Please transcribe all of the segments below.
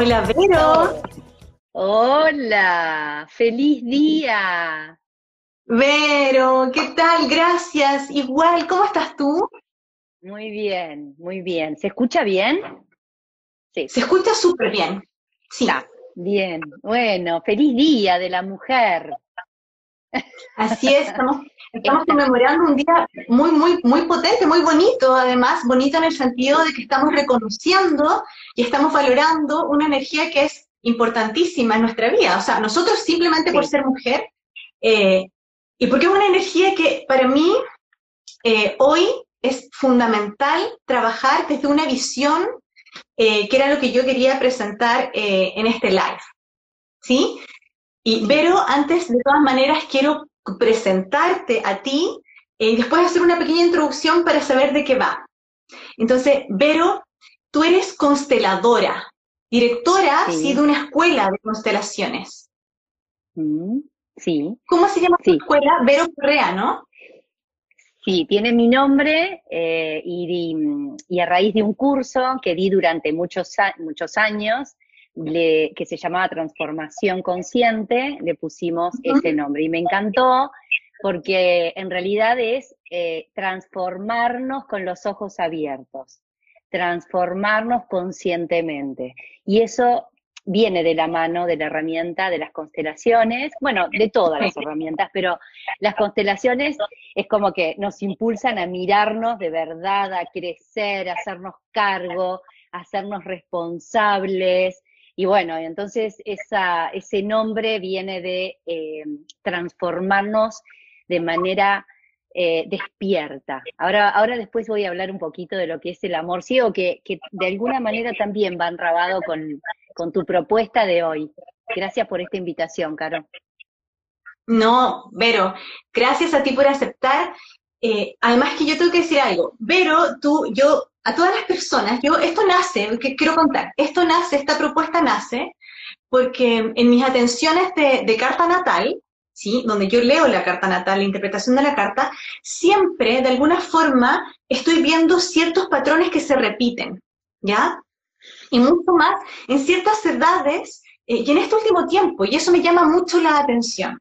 Hola, Vero. Hola, feliz día. Vero, ¿qué tal? Gracias. Igual, ¿cómo estás tú? Muy bien, muy bien. ¿Se escucha bien? Sí. Se escucha súper bien. Sí. bien. Bueno, feliz día de la mujer. Así es, estamos, estamos conmemorando un día muy, muy, muy potente, muy bonito, además, bonito en el sentido de que estamos reconociendo y estamos valorando una energía que es importantísima en nuestra vida. O sea, nosotros simplemente por ser mujer, eh, y porque es una energía que para mí eh, hoy es fundamental trabajar desde una visión eh, que era lo que yo quería presentar en este live. ¿Sí? Y Vero, antes de todas maneras quiero presentarte a ti y después hacer una pequeña introducción para saber de qué va. Entonces, Vero, tú eres consteladora, directora sí. de una escuela de constelaciones. Mm, sí. ¿Cómo se llama tu escuela? Vero Correa, ¿no? Sí, tiene mi nombre eh, y, a raíz de un curso que di durante muchos, muchos años, que se llamaba Transformación Consciente, le pusimos ese nombre. Y me encantó porque en realidad es eh, transformarnos con los ojos abiertos transformarnos conscientemente. Y eso viene de la mano de la herramienta de las constelaciones, bueno, de todas las herramientas, pero las constelaciones es como que nos impulsan a mirarnos de verdad, a crecer, a hacernos cargo, a hacernos responsables. Y bueno, entonces ese nombre viene de eh, transformarnos de manera eh, despierta. Ahora, ahora después voy a hablar un poquito de lo que es el amor ciego, que, que de alguna manera también va enrabado con, con tu propuesta de hoy. Gracias por esta invitación, Caro. No, Vero, gracias a ti por aceptar. Eh, además que yo tengo que decir algo. Vero, tú, yo, a todas las personas, yo, esto nace, que quiero contar, esto nace, esta propuesta nace, porque en mis atenciones de, carta natal, ¿sí? donde yo leo la carta natal, la interpretación de la carta, siempre, de alguna forma, estoy viendo ciertos patrones que se repiten, ¿ya? Y mucho más en ciertas edades eh, y en este último tiempo, y eso me llama mucho la atención.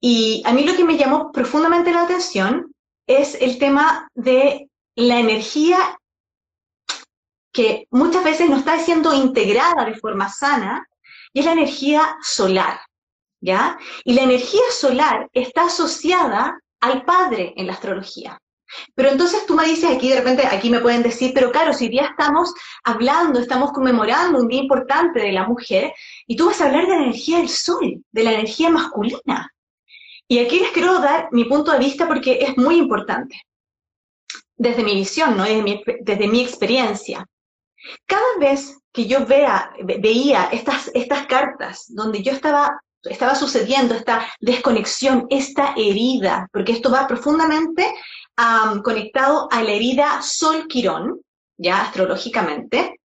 Y a mí lo que me llamó profundamente la atención es el tema de la energía que muchas veces no está siendo integrada de forma sana, y es la energía solar. ¿ya? Y la energía solar está asociada al padre en la astrología. Pero entonces tú me dices aquí, de repente, aquí me pueden decir, pero claro, si ya estamos hablando, estamos conmemorando un día importante de la mujer, y tú vas a hablar de la energía del sol, de la energía masculina. Y aquí les quiero dar mi punto de vista porque es muy importante. Desde mi visión, ¿no? desde, mi, desde mi experiencia. Cada vez que yo vea, veía estas, estas cartas donde yo estaba estaba sucediendo esta desconexión, esta herida, porque esto va profundamente conectado a la herida Sol-Quirón, ya astrológicamente,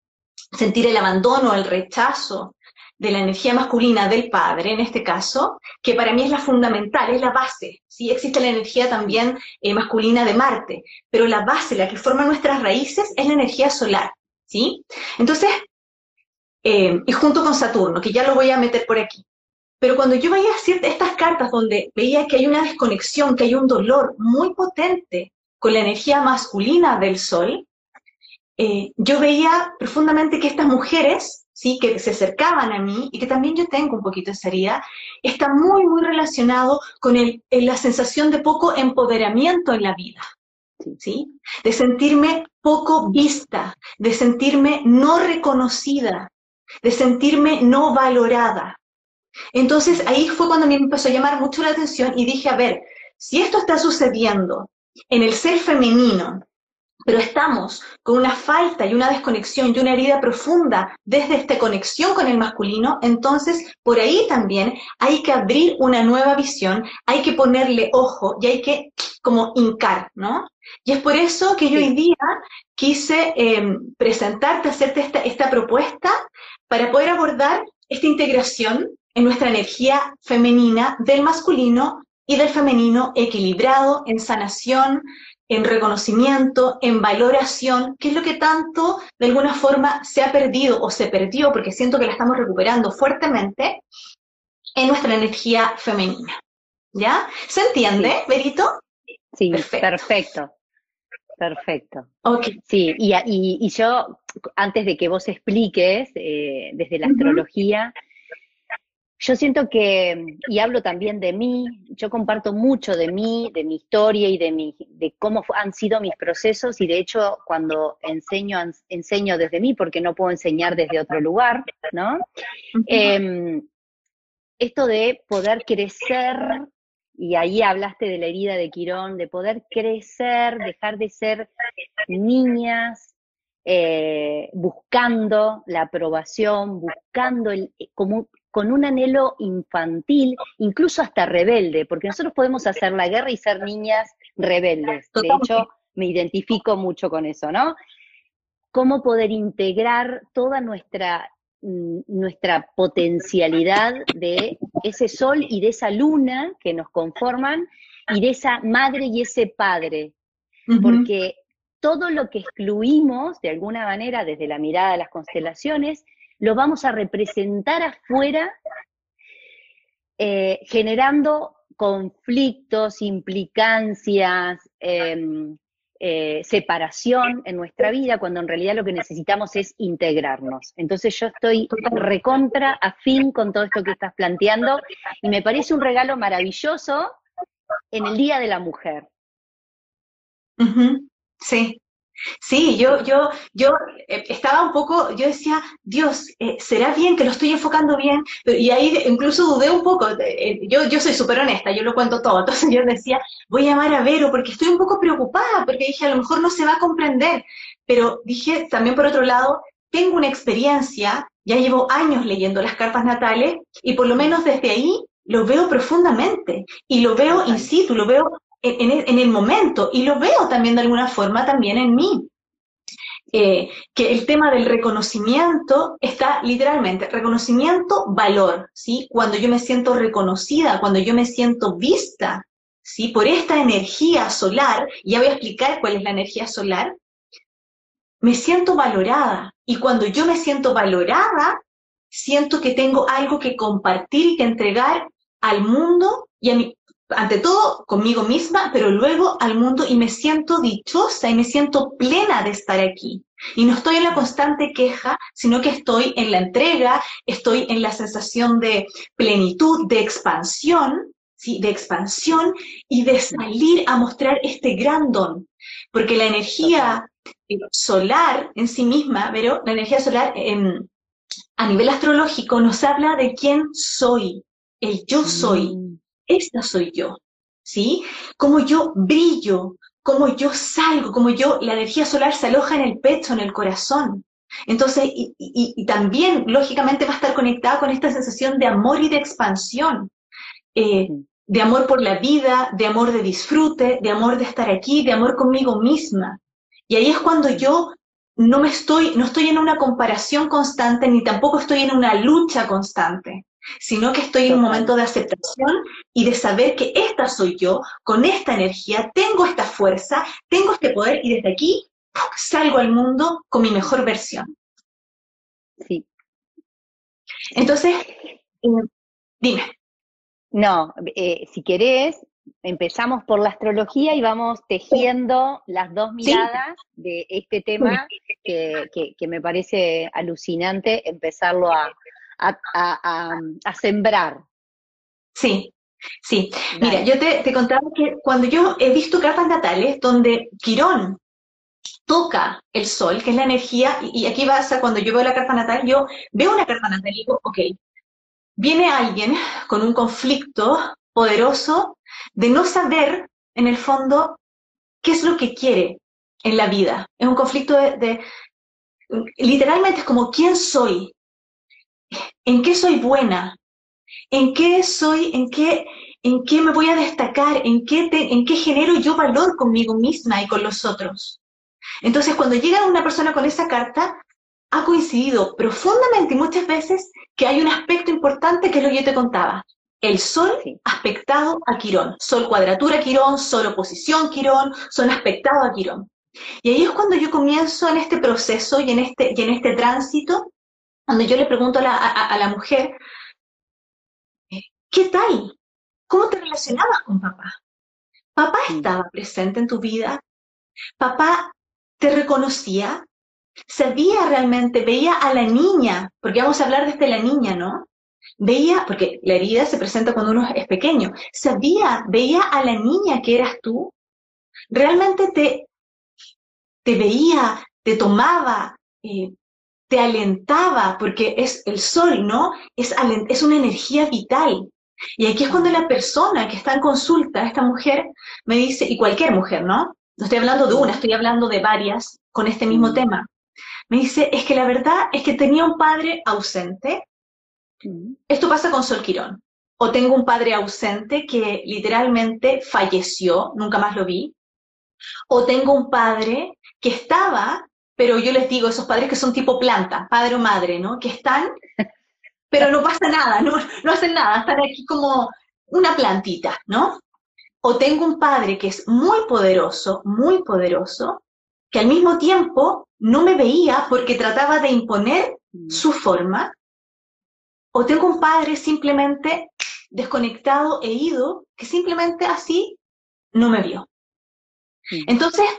sentir el abandono, el rechazo de la energía masculina del padre, en este caso, que para mí es la fundamental, es la base. Sí, existe la energía también eh, masculina de Marte, pero la base, la que forma nuestras raíces, es la energía solar. ¿sí? Entonces, eh, y junto con Saturno, que ya lo voy a meter por aquí. Pero cuando yo veía estas cartas donde veía que hay una desconexión, que hay un dolor muy potente con la energía masculina del sol, eh, yo veía profundamente que estas mujeres, sí, que se acercaban a mí y que también yo tengo un poquito esa herida, está muy, muy relacionado con la sensación de poco empoderamiento en la vida. ¿Sí? De sentirme poco vista, de sentirme no reconocida, de sentirme no valorada. Entonces ahí fue cuando me empezó a llamar mucho la atención y dije, a ver, si esto está sucediendo en el ser femenino, pero estamos con una falta y una desconexión y una herida profunda desde esta conexión con el masculino, entonces por ahí también hay que abrir una nueva visión, hay que ponerle ojo y hay que como hincar, ¿no? Y es por eso que yo hoy día quise em, presentarte, hacerte esta, esta propuesta para poder abordar esta integración en nuestra energía femenina del masculino y del femenino equilibrado, en sanación, en reconocimiento, en valoración, que es lo que tanto de alguna forma se ha perdido o se perdió, porque siento que la estamos recuperando fuertemente, en nuestra energía femenina. ¿Ya? ¿Se entiende, Berito? Sí, perfecto. Perfecto. Sí, y, y, yo, antes de que vos expliques eh, desde la astrología, yo siento que, y hablo también de mí, yo comparto mucho de mí, de mi historia y de, mi, de cómo han sido mis procesos, y de hecho cuando enseño, enseño desde mí, porque no puedo enseñar desde otro lugar, ¿no? Em, esto de poder crecer, y ahí hablaste de la herida de Quirón, de poder crecer, dejar de ser niñas, eh, buscando la aprobación, buscando el, como con un anhelo infantil, incluso hasta rebelde, porque nosotros podemos hacer la guerra y ser niñas rebeldes. De hecho, me identifico mucho con eso, ¿no? Cómo poder integrar toda nuestra, mm, nuestra potencialidad de ese sol y de esa luna que nos conforman y de esa madre y ese padre. Porque todo lo que excluimos de alguna manera desde la mirada de las constelaciones lo vamos a representar afuera, eh, generando conflictos, implicancias, em, eh, separación en nuestra vida, cuando en realidad lo que necesitamos es integrarnos. Entonces yo estoy recontra, afín con todo esto que estás planteando, y me parece un regalo maravilloso en el Día de la Mujer. Sí, Sí, yo, yo, yo eh, estaba un poco, yo decía, Dios, eh, ¿será bien que lo estoy enfocando bien? Y ahí incluso dudé un poco, eh, yo, yo soy súper honesta, yo lo cuento todo, entonces yo decía, voy a llamar a Vero porque estoy un poco preocupada, porque dije, a lo mejor no se va a comprender, pero dije también por otro lado, tengo una experiencia, ya llevo años leyendo las cartas natales y por lo menos desde ahí lo veo profundamente y lo veo in situ, lo veo en, el momento y lo veo también de alguna forma también en mí. Eh, que el tema del reconocimiento está literalmente, reconocimiento, valor, ¿sí? Cuando yo me siento reconocida, cuando yo me siento vista, ¿sí? Por esta energía solar, ya voy a explicar cuál es la energía solar, me siento valorada. Y cuando yo me siento valorada, siento que tengo algo que compartir y que entregar al mundo y a mi, ante todo conmigo misma, pero luego al mundo y me siento dichosa y me siento plena de estar aquí. Y no estoy en la constante queja, sino que estoy en la entrega, estoy en la sensación de plenitud, de expansión, ¿sí? de expansión y de salir a mostrar este gran don. Porque la energía solar en sí misma, pero la energía solar a nivel astrológico nos habla de quién soy, el yo soy. Mm esta soy yo, ¿sí? Como yo brillo, como yo salgo, como yo, la energía solar se aloja en el pecho, en el corazón. Entonces, y, también, lógicamente, va a estar conectada con esta sensación de amor y de expansión, eh, de amor por la vida, de amor de disfrute, de amor de estar aquí, de amor conmigo misma. Y ahí es cuando yo no me estoy, no estoy en una comparación constante, ni tampoco estoy en una lucha constante sino que estoy en un momento de aceptación y de saber que esta soy yo, con esta energía, tengo esta fuerza, tengo este poder y desde aquí salgo al mundo con mi mejor versión. Sí. Entonces, eh, dime. No, eh, si querés, empezamos por la astrología y vamos tejiendo las dos miradas de este tema que, que, me parece alucinante empezarlo a, a, sembrar. Sí, sí. Mira, yo te, contaba que cuando yo he visto cartas natales donde Quirón toca el sol, que es la energía, y, aquí va a cuando yo veo la carta natal, yo veo una carta natal y digo, ok, viene alguien con un conflicto poderoso de no saber, en el fondo, qué es lo que quiere en la vida. Es un conflicto de literalmente es como, ¿quién soy? ¿En qué soy buena? ¿En qué soy, en qué, en qué me voy a destacar? ¿En qué, ¿En qué genero yo valor conmigo misma y con los otros? Entonces, cuando llega una persona con esa carta, ha coincidido profundamente y muchas veces que hay un aspecto importante que es lo que yo te contaba. El Sol aspectado a Quirón. Sol cuadratura Quirón, Sol oposición Quirón, Sol aspectado a Quirón. Y ahí es cuando yo comienzo en este proceso y en este, y en este tránsito, donde yo le pregunto a la, a la mujer, ¿qué tal? ¿Cómo te relacionabas con papá? ¿Papá estaba presente en tu vida? ¿Papá te reconocía? ¿Sabía realmente, veía a la niña? Porque vamos a hablar desde la niña, ¿no? Veía, porque la herida se presenta cuando uno es pequeño. ¿Sabía, veía a la niña que eras tú? ¿Realmente te, te veía, te tomaba, eh, te alentaba? Porque es el sol, ¿no? Es, es una energía vital. Y aquí es cuando la persona que está en consulta, esta mujer, me dice, y cualquier mujer, ¿no? No estoy hablando de una, estoy hablando de varias con este mismo mm. tema. Me dice, es que la verdad es que tenía un padre ausente. Mm. Esto pasa con Sol Quirón. O tengo un padre ausente que literalmente falleció, nunca más lo vi. O tengo un padre que estaba, pero yo les digo, esos padres que son tipo planta, padre o madre, ¿no? Que están pero no pasa nada, no, no hacen nada, están aquí como una plantita, ¿no? O tengo un padre que es muy poderoso, muy poderoso, que al mismo tiempo no me veía porque trataba de imponer mm. su forma, o tengo un padre simplemente desconectado e ido, que simplemente así no me vio. Mm. Entonces,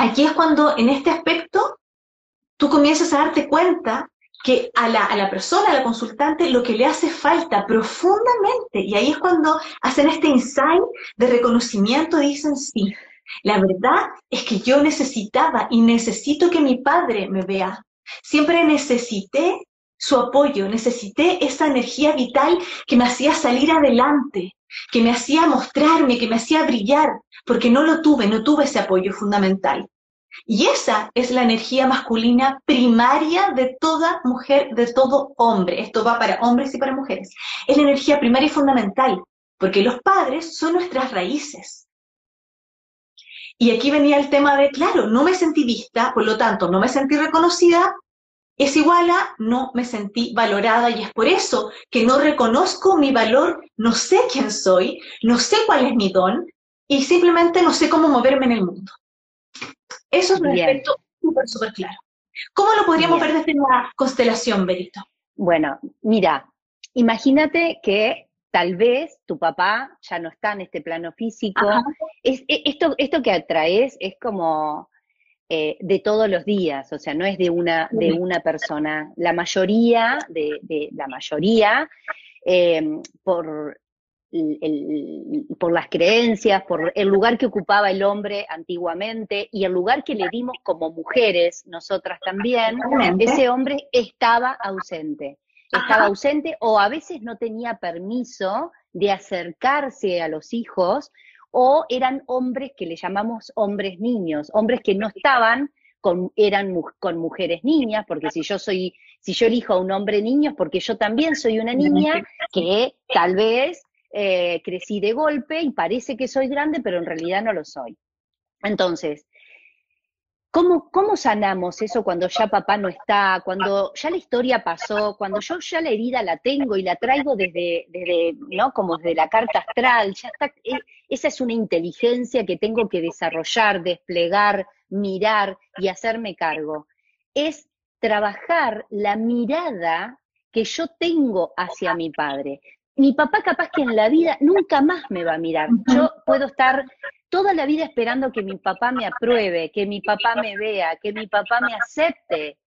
aquí es cuando en este aspecto tú comienzas a darte cuenta que a la, a la persona, a la consultante, lo que le hace falta profundamente, y ahí es cuando hacen este insight de reconocimiento, dicen, sí, la verdad es que yo necesitaba y necesito que mi padre me vea. Siempre necesité su apoyo, necesité esa energía vital que me hacía salir adelante, que me hacía mostrarme, que me hacía brillar, porque no lo tuve, no tuve ese apoyo fundamental. Y esa es la energía masculina primaria de toda mujer, de todo hombre. Esto va para hombres y para mujeres. Es la energía primaria y fundamental, porque los padres son nuestras raíces. Y aquí venía el tema de, claro, no me sentí vista, por lo tanto, no me sentí reconocida, es igual a no me sentí valorada y es por eso que no reconozco mi valor, no sé quién soy, no sé cuál es mi don y simplemente no sé cómo moverme en el mundo. Eso es un aspecto súper, súper claro. ¿Cómo lo podríamos ver desde la constelación, Berito? Bueno, mira, imagínate que tal vez tu papá ya no está en este plano físico. Es, e, esto, esto que atraes es como eh, de todos los días, o sea, no es de una, de una persona. La mayoría, de, la mayoría, eh, por por las creencias, por el lugar que ocupaba el hombre antiguamente y el lugar que le dimos como mujeres, nosotras también, ese hombre estaba ausente. Estaba ausente o a veces no tenía permiso de acercarse a los hijos o eran hombres que le llamamos hombres niños, hombres que no estaban con, eran con mujeres niñas, porque si yo soy, si yo elijo a un hombre niño, porque yo también soy una niña que tal vez eh, crecí de golpe y parece que soy grande, pero en realidad no lo soy. Entonces, ¿cómo, ¿cómo sanamos eso cuando ya papá no está, cuando ya la historia pasó, cuando yo ya la herida la tengo y la traigo desde, desde ¿no? Como desde la carta astral, ya está, eh, esa es una inteligencia que tengo que desarrollar, desplegar, mirar y hacerme cargo. Es trabajar la mirada que yo tengo hacia mi padre mi papá capaz que en la vida nunca más me va a mirar. Yo puedo estar toda la vida esperando que mi papá me apruebe, que mi papá me vea, que mi papá me acepte.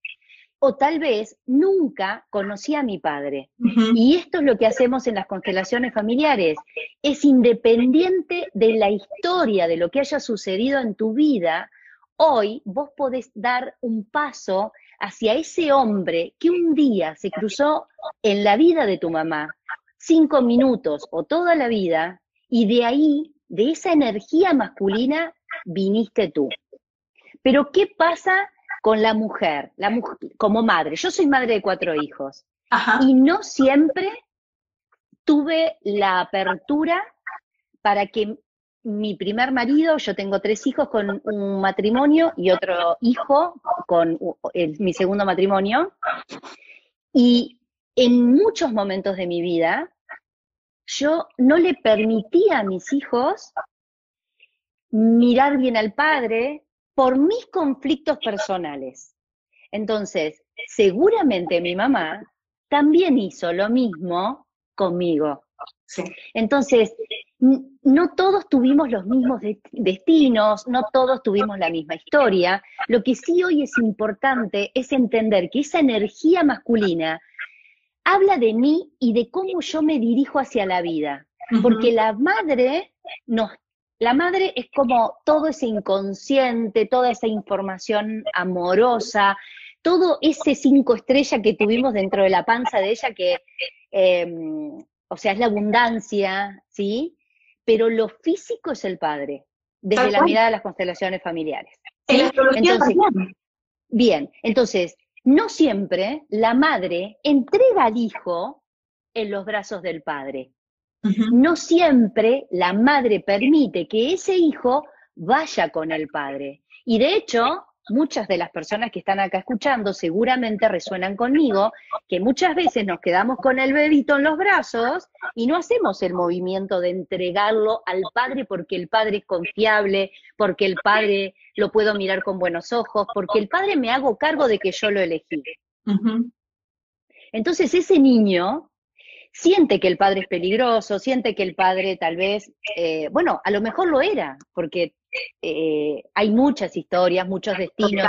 O tal vez nunca conocí a mi padre. Y esto es lo que hacemos en las constelaciones familiares. Es independiente de la historia, de lo que haya sucedido en tu vida, hoy vos podés dar un paso hacia ese hombre que un día se cruzó en la vida de tu mamá cinco minutos o toda la vida, y de ahí, de esa energía masculina, viniste tú. Pero ¿qué pasa con la mujer, la mujer como madre? Yo soy madre de cuatro hijos y no siempre tuve la apertura para que mi primer marido, yo tengo tres hijos con un matrimonio y otro hijo con mi segundo matrimonio, y en muchos momentos de mi vida yo no le permitía a mis hijos mirar bien al padre por mis conflictos personales. Entonces, seguramente mi mamá también hizo lo mismo conmigo. Entonces, no todos tuvimos los mismos destinos, no todos tuvimos la misma historia. Lo que sí hoy es importante es entender que esa energía masculina habla de mí y de cómo yo me dirijo hacia la vida. Porque la madre nos la madre es como todo ese inconsciente, toda esa información amorosa, todo ese cinco estrellas que tuvimos dentro de la panza de ella, que, em, o sea, es la abundancia, ¿sí? Pero lo físico es el padre, desde la mirada de las constelaciones familiares. entonces, bien, entonces, no siempre la madre entrega al hijo en los brazos del padre. No siempre la madre permite que ese hijo vaya con el padre. Y de hecho, muchas de las personas que están acá escuchando seguramente resuenan conmigo, que muchas veces nos quedamos con el bebito en los brazos y no hacemos el movimiento de entregarlo al padre porque el padre es confiable, porque el padre lo puedo mirar con buenos ojos, porque el padre me hago cargo de que yo lo elegí. Entonces ese niño siente que el padre es peligroso, siente que el padre tal vez, eh, bueno, a lo mejor lo era, porque eh, hay muchas historias, muchos destinos.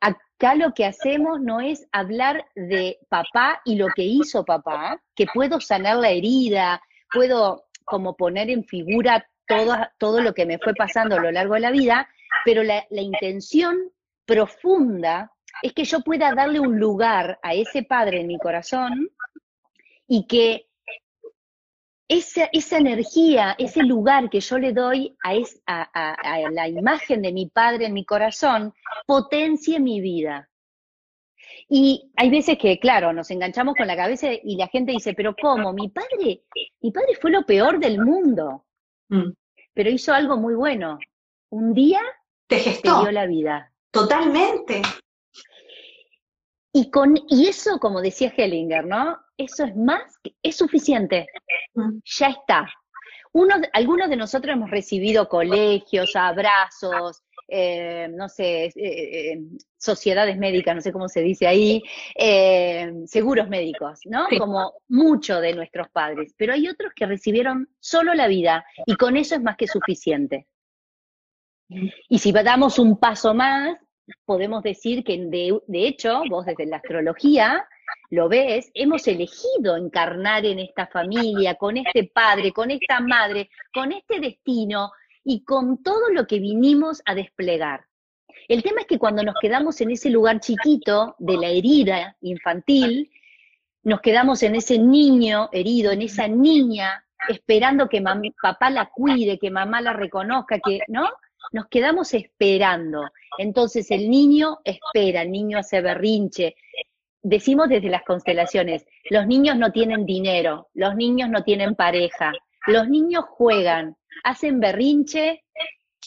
acá lo que hacemos no es hablar de papá y lo que hizo papá, que puedo sanar la herida, puedo como poner en figura todo, todo lo que me fue pasando a lo largo de la vida, pero la, la intención profunda es que yo pueda darle un lugar a ese padre en mi corazón y que esa, esa energía, ese lugar que yo le doy a, a, la imagen de mi padre en mi corazón, potencie mi vida. Y hay veces que, claro, nos enganchamos con la cabeza y la gente dice, pero ¿cómo? Mi padre, mi padre fue lo peor del mundo, mm. pero hizo algo muy bueno. Un día te, gestó. dio la vida. Totalmente. Y, con, y eso, como decía Hellinger, ¿no? Eso es más, es suficiente, ya está. Uno, algunos de nosotros hemos recibido colegios, abrazos, eh, no sé, eh, eh, sociedades médicas, no sé cómo se dice ahí, seguros médicos, ¿no? Como muchos de nuestros padres. Pero hay otros que recibieron solo la vida y con eso es más que suficiente. Y si damos un paso más, podemos decir que de, de hecho, vos desde la astrología, lo ves, hemos elegido encarnar en esta familia, con este padre, con esta madre, con este destino y con todo lo que vinimos a desplegar. El tema es que cuando nos quedamos en ese lugar chiquito de la herida infantil, nos quedamos en ese niño herido, en esa niña, esperando que papá la cuide, que mamá la reconozca, que, ¿no? Nos quedamos esperando. Entonces el niño espera, el niño hace berrinche, decimos desde las constelaciones, los niños no tienen dinero, los niños no tienen pareja, los niños juegan, hacen berrinche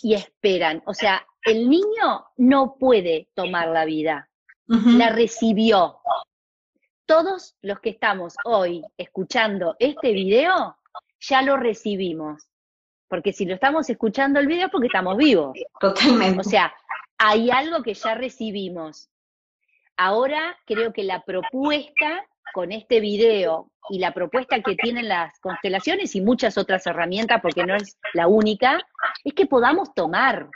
y esperan. O sea, el niño no puede tomar la vida, la recibió. Todos los que estamos hoy escuchando este video, ya lo recibimos. Porque si lo estamos escuchando el video es porque estamos vivos. Totalmente. O sea, hay algo que ya recibimos. Ahora creo que la propuesta con este video y la propuesta que tienen las constelaciones y muchas otras herramientas, porque no es la única, es que podamos tomar.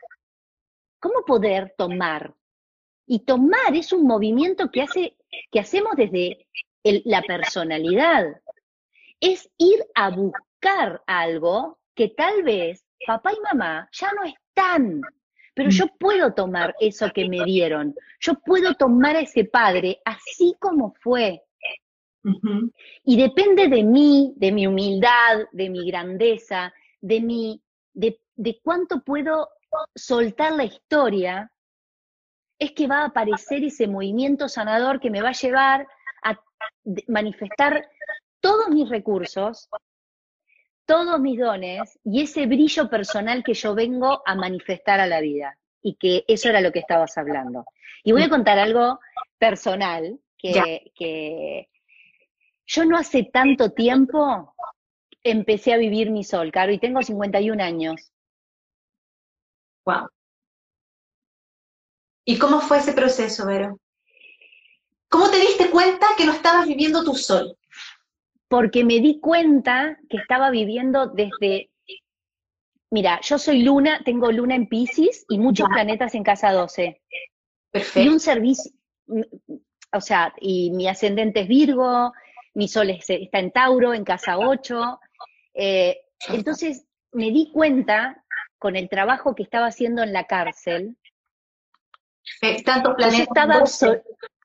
¿Cómo poder tomar? Y tomar es un movimiento que, hace, que hacemos desde la personalidad. Es ir a buscar algo que tal vez papá y mamá ya no están pero yo puedo tomar eso que me dieron, yo puedo tomar a ese padre así como fue. Y depende de mí, de mi humildad, de mi grandeza, de mi, de, de cuánto puedo soltar la historia, es que va a aparecer ese movimiento sanador que me va a llevar a manifestar todos mis recursos todos mis dones y ese brillo personal que yo vengo a manifestar a la vida. Y que eso era lo que estabas hablando. Y voy a contar algo personal, que, que yo no hace tanto tiempo empecé a vivir mi sol, Caro, y tengo 51 años. Wow. ¿Y cómo fue ese proceso, Vero? ¿Cómo te diste cuenta que no estabas viviendo tu sol? Porque me di cuenta que estaba viviendo desde Mira, yo soy Luna, tengo Luna en Pisces y muchos planetas en casa 12. Perfecto. Y un servicio, o sea, y mi ascendente es Virgo, mi sol está en Tauro, en casa 8. Eh, entonces me di cuenta con el trabajo que estaba haciendo en la cárcel. Tantos planetas. Estaba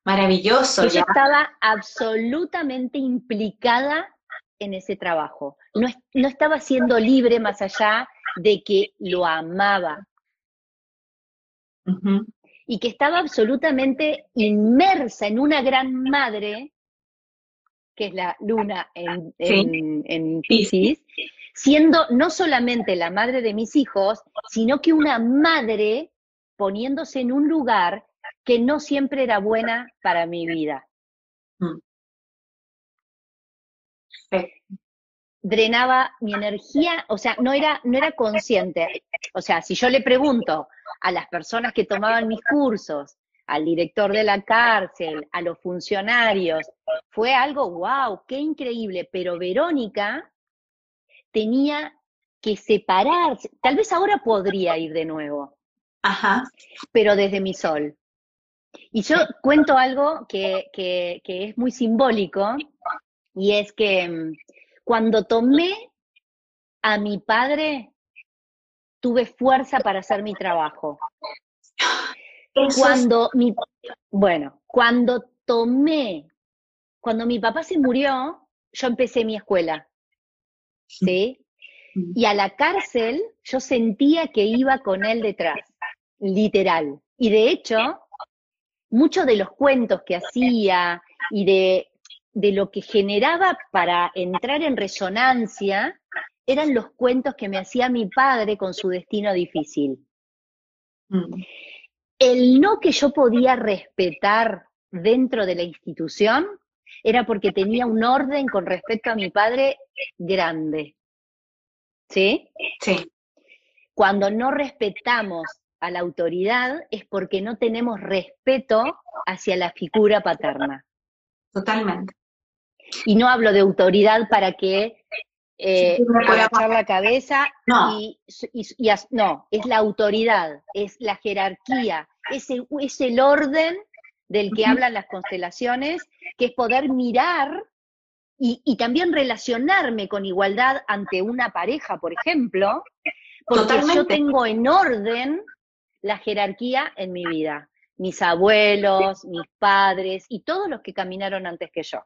Maravilloso. yo estaba absolutamente implicada en ese trabajo. No, no estaba siendo libre más allá de que lo amaba. Y que estaba absolutamente inmersa en una gran madre, que es la luna en, en, Pisces, siendo no solamente la madre de mis hijos, sino que una madre poniéndose en un lugar que no siempre era buena para mi vida. Mm drenaba mi energía, o sea, no era, no era consciente. O sea, si yo le pregunto a las personas que tomaban mis cursos, al director de la cárcel, a los funcionarios, fue algo, wow, qué increíble, pero Verónica tenía que separarse, tal vez ahora podría ir de nuevo, Ajá. pero desde mi sol. Y yo cuento algo que, que, que es muy simbólico, y es que mm, cuando tomé a mi padre, tuve fuerza para hacer mi trabajo. Cuando mi, bueno, cuando tomé, cuando mi papá se murió, yo empecé mi escuela. ¿Sí? Y a la cárcel yo sentía que iba con él detrás, literal. Y de hecho, muchos de los cuentos que hacía y de de lo que generaba para entrar en resonancia eran los cuentos que me hacía mi padre con su destino difícil. Mm. El no que yo podía respetar dentro de la institución era porque tenía un orden con respecto a mi padre grande. ¿Sí? Sí. Cuando no respetamos a la autoridad es porque no tenemos respeto hacia la figura paterna. Totalmente. Y no hablo de autoridad para que eh, agachar la cabeza no. Y, no, es la autoridad, es la jerarquía, es el, es el orden del que hablan las constelaciones, que es poder mirar y, y, también relacionarme con igualdad ante una pareja, por ejemplo, porque yo tengo en orden la jerarquía en mi vida, mis abuelos, mis padres y todos los que caminaron antes que yo.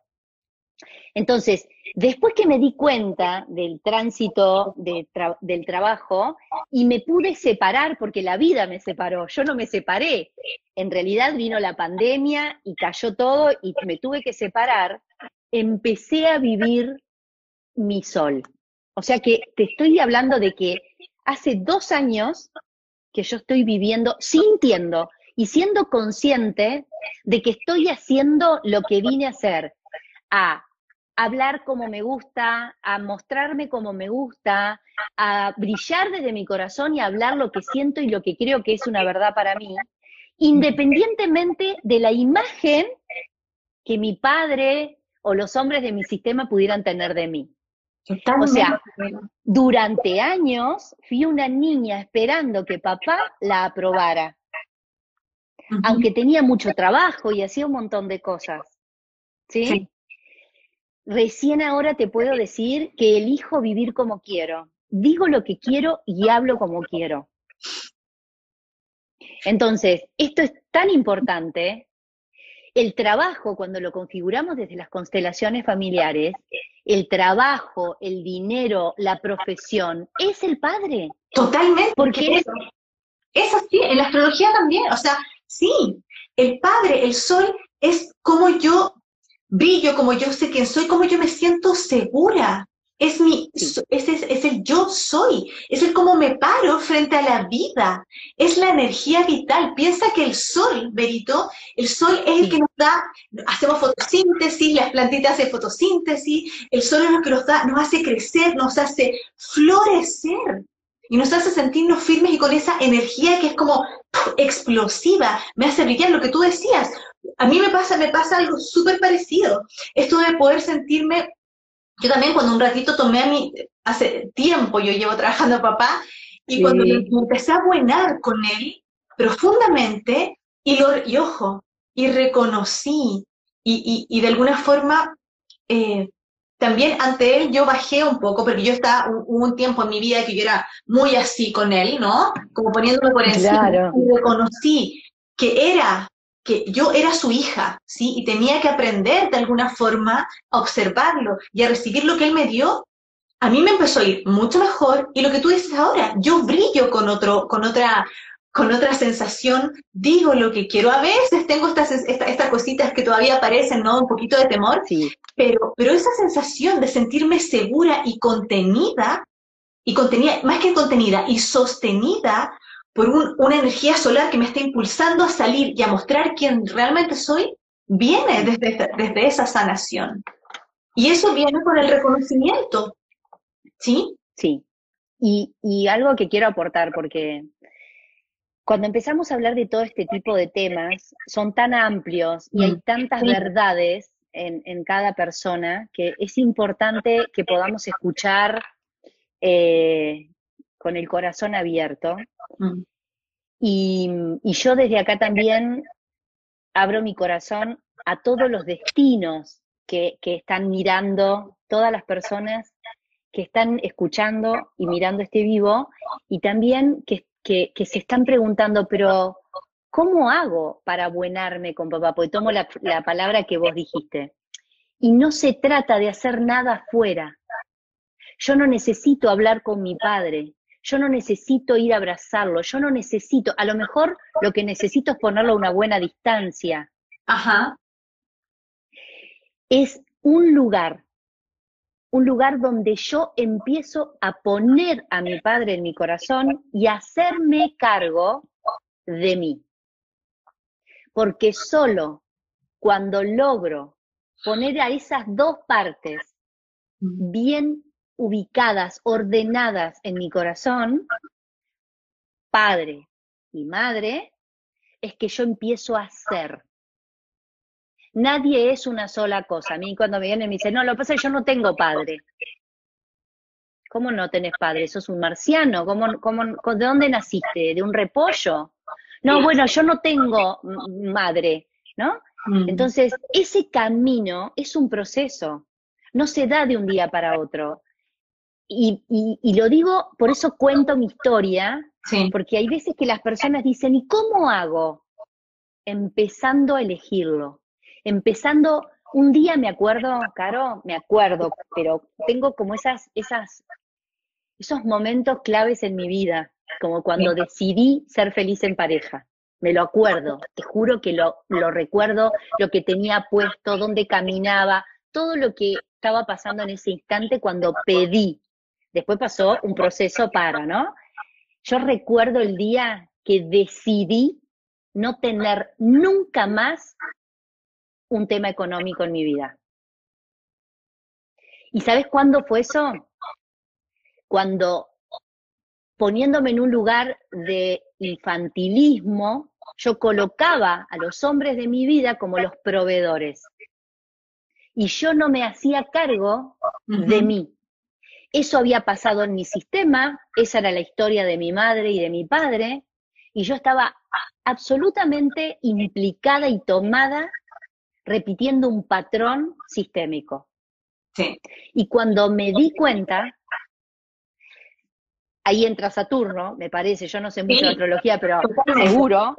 Entonces, después que me di cuenta del tránsito del trabajo y me pude separar, porque la vida me separó, yo no me separé, en realidad vino la pandemia y cayó todo y me tuve que separar, empecé a vivir mi sol. O sea que te estoy hablando de que hace dos años que yo estoy viviendo, sintiendo y siendo consciente de que estoy haciendo lo que vine a hacer, a hablar como me gusta, a mostrarme como me gusta, a brillar desde mi corazón y a hablar lo que siento y lo que creo que es una verdad para mí, independientemente de la imagen que mi padre o los hombres de mi sistema pudieran tener de mí. O sea, durante años fui una niña esperando que papá la aprobara, aunque tenía mucho trabajo y hacía un montón de cosas. ¿sí? Recién ahora te puedo decir que elijo vivir como quiero. Digo lo que quiero y hablo como quiero. Entonces, esto es tan importante. El trabajo, cuando lo configuramos desde las constelaciones familiares, el trabajo, el dinero, la profesión, es el padre. Totalmente. Porque es, es así, en la astrología también. O sea, sí, el padre, el sol, es como yo brillo, como yo sé quién soy, como yo me siento segura. Es mi, es, es, el yo soy, es el cómo me paro frente a la vida, es la energía vital. Piensa que el sol, Berito, el sol es el que nos da, hacemos fotosíntesis, las plantitas hacen fotosíntesis, el sol es lo que nos da, nos hace crecer, nos hace florecer y nos hace sentirnos firmes y con esa energía que es como explosiva, me hace brillar lo que tú decías. A mí me pasa, me pasa algo súper parecido. Esto de poder sentirme yo también cuando un ratito tomé a mi, hace tiempo yo llevo trabajando a papá, y cuando me, empecé a buenar con él profundamente, y, lo, y ojo, y reconocí, y, y, de alguna forma, eh, también ante él yo bajé un poco, porque yo estaba, hubo un tiempo en mi vida que yo era muy así con él, ¿no? Como poniéndome por encima, y reconocí que era que yo era su hija, ¿sí? Y tenía que aprender de alguna forma a observarlo y a recibir lo que él me dio, a mí me empezó a ir mucho mejor y lo que tú dices ahora, yo brillo con otro, con otra, con otra sensación, digo lo que quiero. A veces tengo estas, estas, cositas que todavía aparecen, ¿no? Un poquito de temor, sí. pero, pero esa sensación de sentirme segura y contenida, y contenida, más que contenida, y sostenida por una energía solar que me está impulsando a salir y a mostrar quién realmente soy, viene desde, desde esa sanación. Y eso viene con el reconocimiento. ¿Sí? Sí. Y, y algo que quiero aportar, porque cuando empezamos a hablar de todo este tipo de temas, son tan amplios y hay mm. tantas verdades en, en, cada persona que es importante que podamos escuchar eh, con el corazón abierto. Mm. Y, yo desde acá también abro mi corazón a todos los destinos que, están mirando, todas las personas que están escuchando y mirando este vivo, y también que, se están preguntando, pero ¿cómo hago para buenarme con papá? Porque tomo la, la palabra que vos dijiste. Y no se trata de hacer nada afuera. Yo no necesito hablar con mi padre, yo no necesito ir a abrazarlo, yo no necesito, a lo mejor lo que necesito es ponerlo a una buena distancia. Ajá. Es un lugar, un lugar donde yo empiezo a poner a mi padre en mi corazón y hacerme cargo de mí. Porque solo cuando logro poner a esas dos partes bien ubicadas, ordenadas en mi corazón, padre y madre, es que yo empiezo a ser. Nadie es una sola cosa. A mí cuando me vienen me dicen, no, lo que pasa es que yo no tengo padre. ¿Cómo no tenés padre? ¿Sos un marciano? ¿Cómo, cómo, ¿De dónde naciste? ¿De un repollo? No, bueno, yo no tengo madre, ¿no? Mm. Entonces, ese camino es un proceso. No se da de un día para otro. Y, lo digo, por eso cuento mi historia, porque hay veces que las personas dicen, ¿y cómo hago? Empezando a elegirlo, empezando, un día me acuerdo, Caro, me acuerdo, pero tengo como esas, esas, esos momentos claves en mi vida, como cuando decidí ser feliz en pareja. Me lo acuerdo, te juro que lo, lo recuerdo, lo que tenía puesto, dónde caminaba, todo lo que estaba pasando en ese instante cuando pedí Después pasó un proceso para, ¿no? Yo recuerdo el día que decidí no tener nunca más un tema económico en mi vida. ¿Y sabes cuándo fue eso? Cuando poniéndome en un lugar de infantilismo, yo colocaba a los hombres de mi vida como los proveedores. Y yo no me hacía cargo de mí. Eso había pasado en mi sistema, esa era la historia de mi madre y de mi padre, y yo estaba absolutamente implicada y tomada repitiendo un patrón sistémico. Y cuando me di cuenta, ahí entra Saturno, me parece, yo no sé mucho de astrología, pero seguro,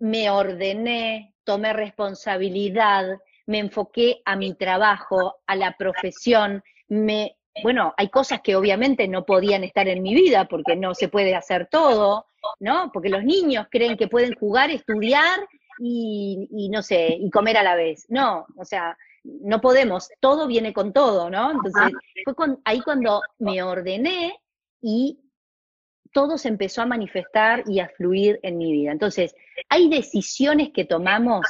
me ordené, tomé responsabilidad, me enfoqué a mi trabajo, a la profesión, me bueno, hay cosas que obviamente no podían estar en mi vida porque no se puede hacer todo, ¿no? Porque los niños creen que pueden jugar, estudiar y, no sé, y comer a la vez. No, o sea, no podemos, todo viene con todo, ¿no? Entonces, fue ahí cuando me ordené y todo se empezó a manifestar y a fluir en mi vida. Entonces, hay decisiones que tomamos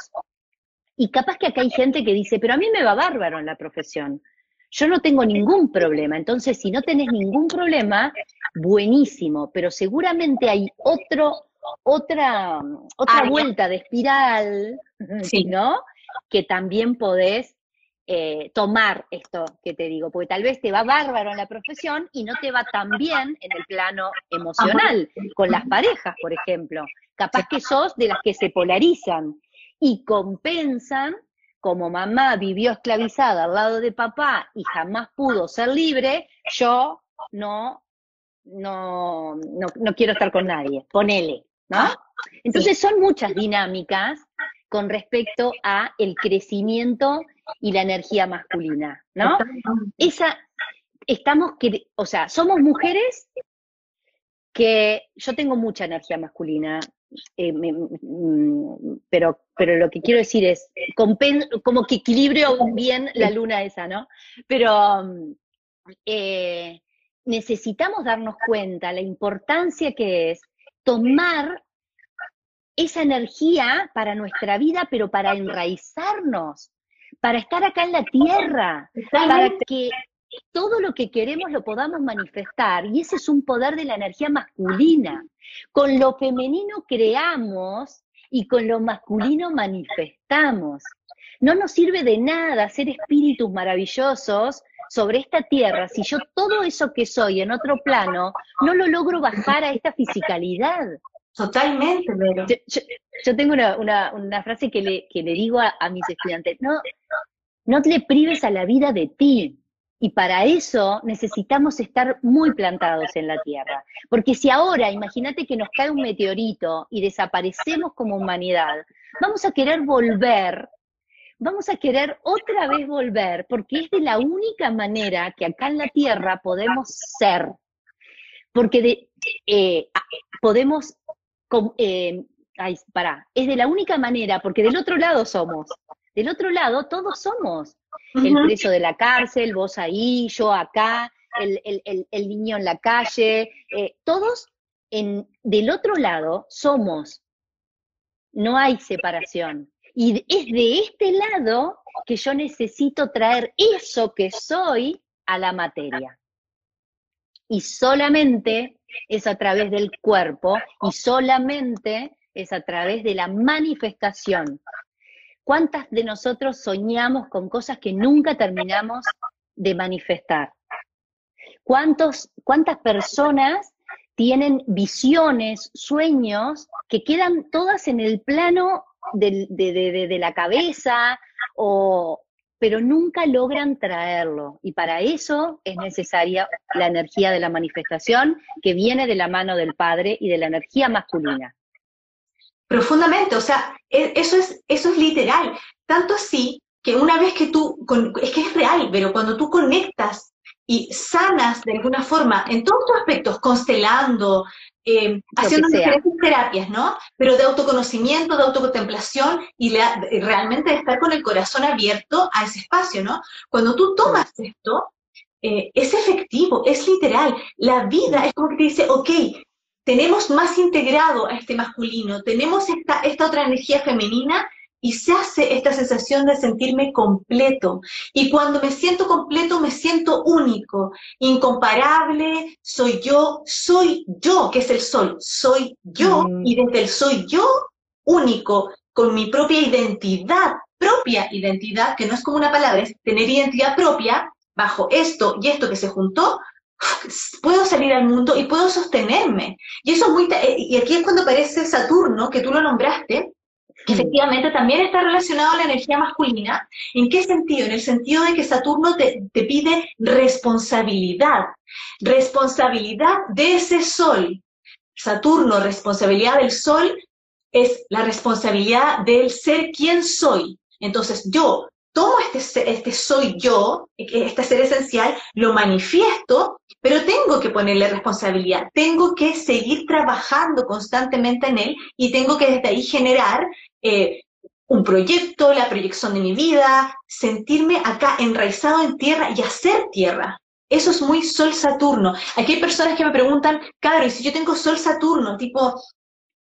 y capaz que acá hay gente que dice, pero a mí me va bárbaro en la profesión. Yo no tengo ningún problema. Entonces, si no tenés ningún problema, buenísimo, pero seguramente hay otro, otra, otra vuelta de espiral, ¿no? Que también podés eh, tomar esto que te digo, porque tal vez te va bárbaro en la profesión y no te va tan bien en el plano emocional, con las parejas, por ejemplo. Capaz que sos de las que se polarizan y compensan, como mamá vivió esclavizada al lado de papá y jamás pudo ser libre, yo no, no, no, no quiero estar con nadie, ponele, ¿no? Entonces son muchas dinámicas con respecto a el crecimiento y la energía masculina, ¿no? Esa, estamos, que, o sea, somos mujeres que yo tengo mucha energía masculina, eh, mm, pero, pero lo que quiero decir es, como que equilibrio bien la luna esa, ¿no? Pero eh, necesitamos darnos cuenta la importancia que es tomar esa energía para nuestra vida, pero para enraizarnos, para estar acá en la tierra, para que todo lo que queremos lo podamos manifestar. Y ese es un poder de la energía masculina. Con lo femenino creamos y con lo masculino manifestamos. No nos sirve de nada ser espíritus maravillosos sobre esta tierra si yo todo eso que soy en otro plano no lo logro bajar a esta fisicalidad. Totalmente, pero... Yo, tengo una, frase que le, que le digo a, mis estudiantes, no, no le prives a la vida de ti, y para eso necesitamos estar muy plantados en la Tierra. Porque si ahora, imagínate que nos cae un meteorito y desaparecemos como humanidad, vamos a querer volver, vamos a querer otra vez volver, porque es de la única manera que acá en la Tierra podemos ser. Porque de, eh, podemos eh, ay, pará, es de la única manera, porque del otro lado somos, del otro lado todos somos, el preso de la cárcel, vos ahí, yo acá, el, niño en la calle, eh, todos en, del otro lado somos, no hay separación. Y es de este lado que yo necesito traer eso que soy a la materia. Y solamente es a través del cuerpo y solamente es a través de la manifestación. ¿Cuántas de nosotros soñamos con cosas que nunca terminamos de manifestar? ¿Cuántos, ¿Cuántas personas tienen visiones, sueños que quedan todas en el plano de, de la cabeza o, pero nunca logran traerlo. Y para eso es necesaria la energía de la manifestación que viene de la mano del Padre y de la energía masculina. Profundamente, o sea, e, eso es, eso es literal. Tanto así que una vez que tú, es que es real, pero cuando tú conectas y sanas de alguna forma en todos tus aspectos, constelando, eh, haciendo diferentes terapias, ¿no? Pero de autoconocimiento, de autocontemplación y realmente de estar con el corazón abierto a ese espacio, ¿no? Cuando tú tomas esto, eh, es efectivo, es literal. La vida es como que te dice, ok, tenemos más integrado a este masculino, tenemos esta, esta otra energía femenina y se hace esta sensación de sentirme completo. Y cuando me siento completo, me siento único, incomparable, soy yo, soy yo, que es el sol, soy yo, mm. y desde el soy yo único, con mi propia identidad, propia identidad, que no es como una palabra, es tener identidad propia, bajo esto y esto que se juntó, puedo salir al mundo y puedo sostenerme. Y eso es muy, y aquí es cuando aparece Saturno, que tú lo nombraste, efectivamente también está relacionado a la energía masculina. ¿En qué sentido? En el sentido de que Saturno te, pide responsabilidad, responsabilidad de ese sol. Saturno, responsabilidad del sol, es la responsabilidad del ser quien soy. Entonces yo tomo este, este soy yo, este ser esencial, lo manifiesto, pero tengo que ponerle responsabilidad, tengo que seguir trabajando constantemente en él y tengo que desde ahí generar eh, un proyecto, la proyección de mi vida, sentirme acá enraizado en tierra y hacer tierra. Eso es muy Sol Saturno. Aquí hay personas que me preguntan, claro, y si yo tengo Sol Saturno, tipo,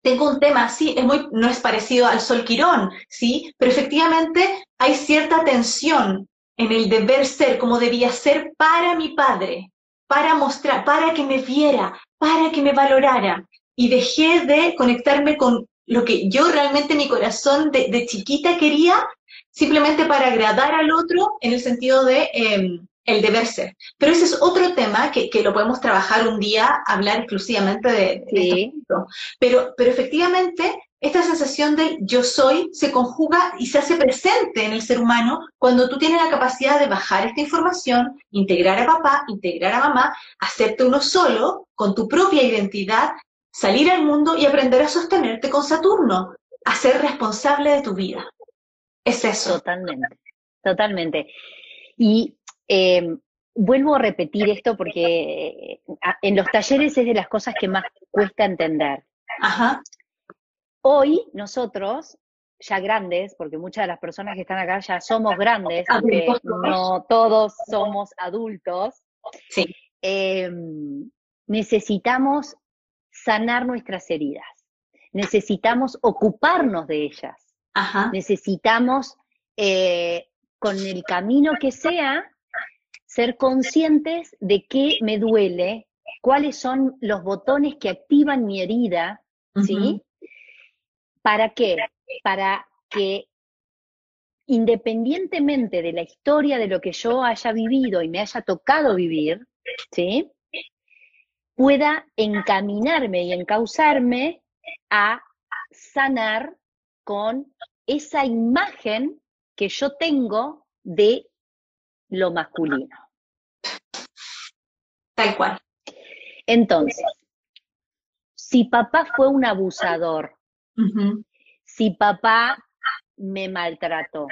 tengo un tema, sí, es muy, no es parecido al Sol Quirón, sí, pero efectivamente hay cierta tensión en el deber ser, como debía ser para mi padre, para mostrar, para que me viera, para que me valorara. Y dejé de conectarme con lo que yo realmente mi corazón de, chiquita quería, simplemente para agradar al otro en el sentido de em, el deber ser. Pero ese es otro tema que, lo podemos trabajar un día, hablar exclusivamente de, esto. Pero, pero efectivamente, esta sensación de yo soy se conjuga y se hace presente en el ser humano cuando tú tienes la capacidad de bajar esta información, integrar a papá, integrar a mamá, hacerte uno solo, con tu propia identidad, salir al mundo y aprender a sostenerte con Saturno, a ser responsable de tu vida. Es eso. Totalmente, totalmente. Y em, vuelvo a repetir esto porque en los talleres es de las cosas que más cuesta entender. Ajá. Hoy nosotros, ya grandes, porque muchas de las personas que están acá ya somos grandes, aunque no todos somos adultos, sí. Em, necesitamos sanar nuestras heridas. Necesitamos ocuparnos de ellas. Necesitamos, eh, con el camino que sea, ser conscientes de qué me duele, cuáles son los botones que activan mi herida, ¿sí? ¿Para qué? Para que independientemente de la historia de lo que yo haya vivido y me haya tocado vivir, ¿sí? pueda encaminarme y encauzarme a sanar con esa imagen que yo tengo de lo masculino. Tal cual. Entonces, si papá fue un abusador, si papá me maltrató,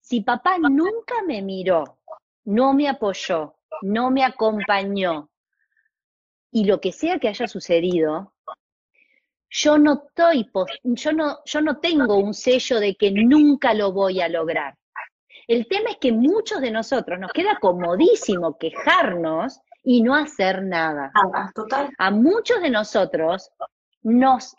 si papá nunca me miró, no me apoyó, no me acompañó, y lo que sea que haya sucedido, yo no estoy, yo no, yo no tengo un sello de que nunca lo voy a lograr. El tema es que muchos de nosotros nos queda comodísimo quejarnos y no hacer nada. A muchos de nosotros nos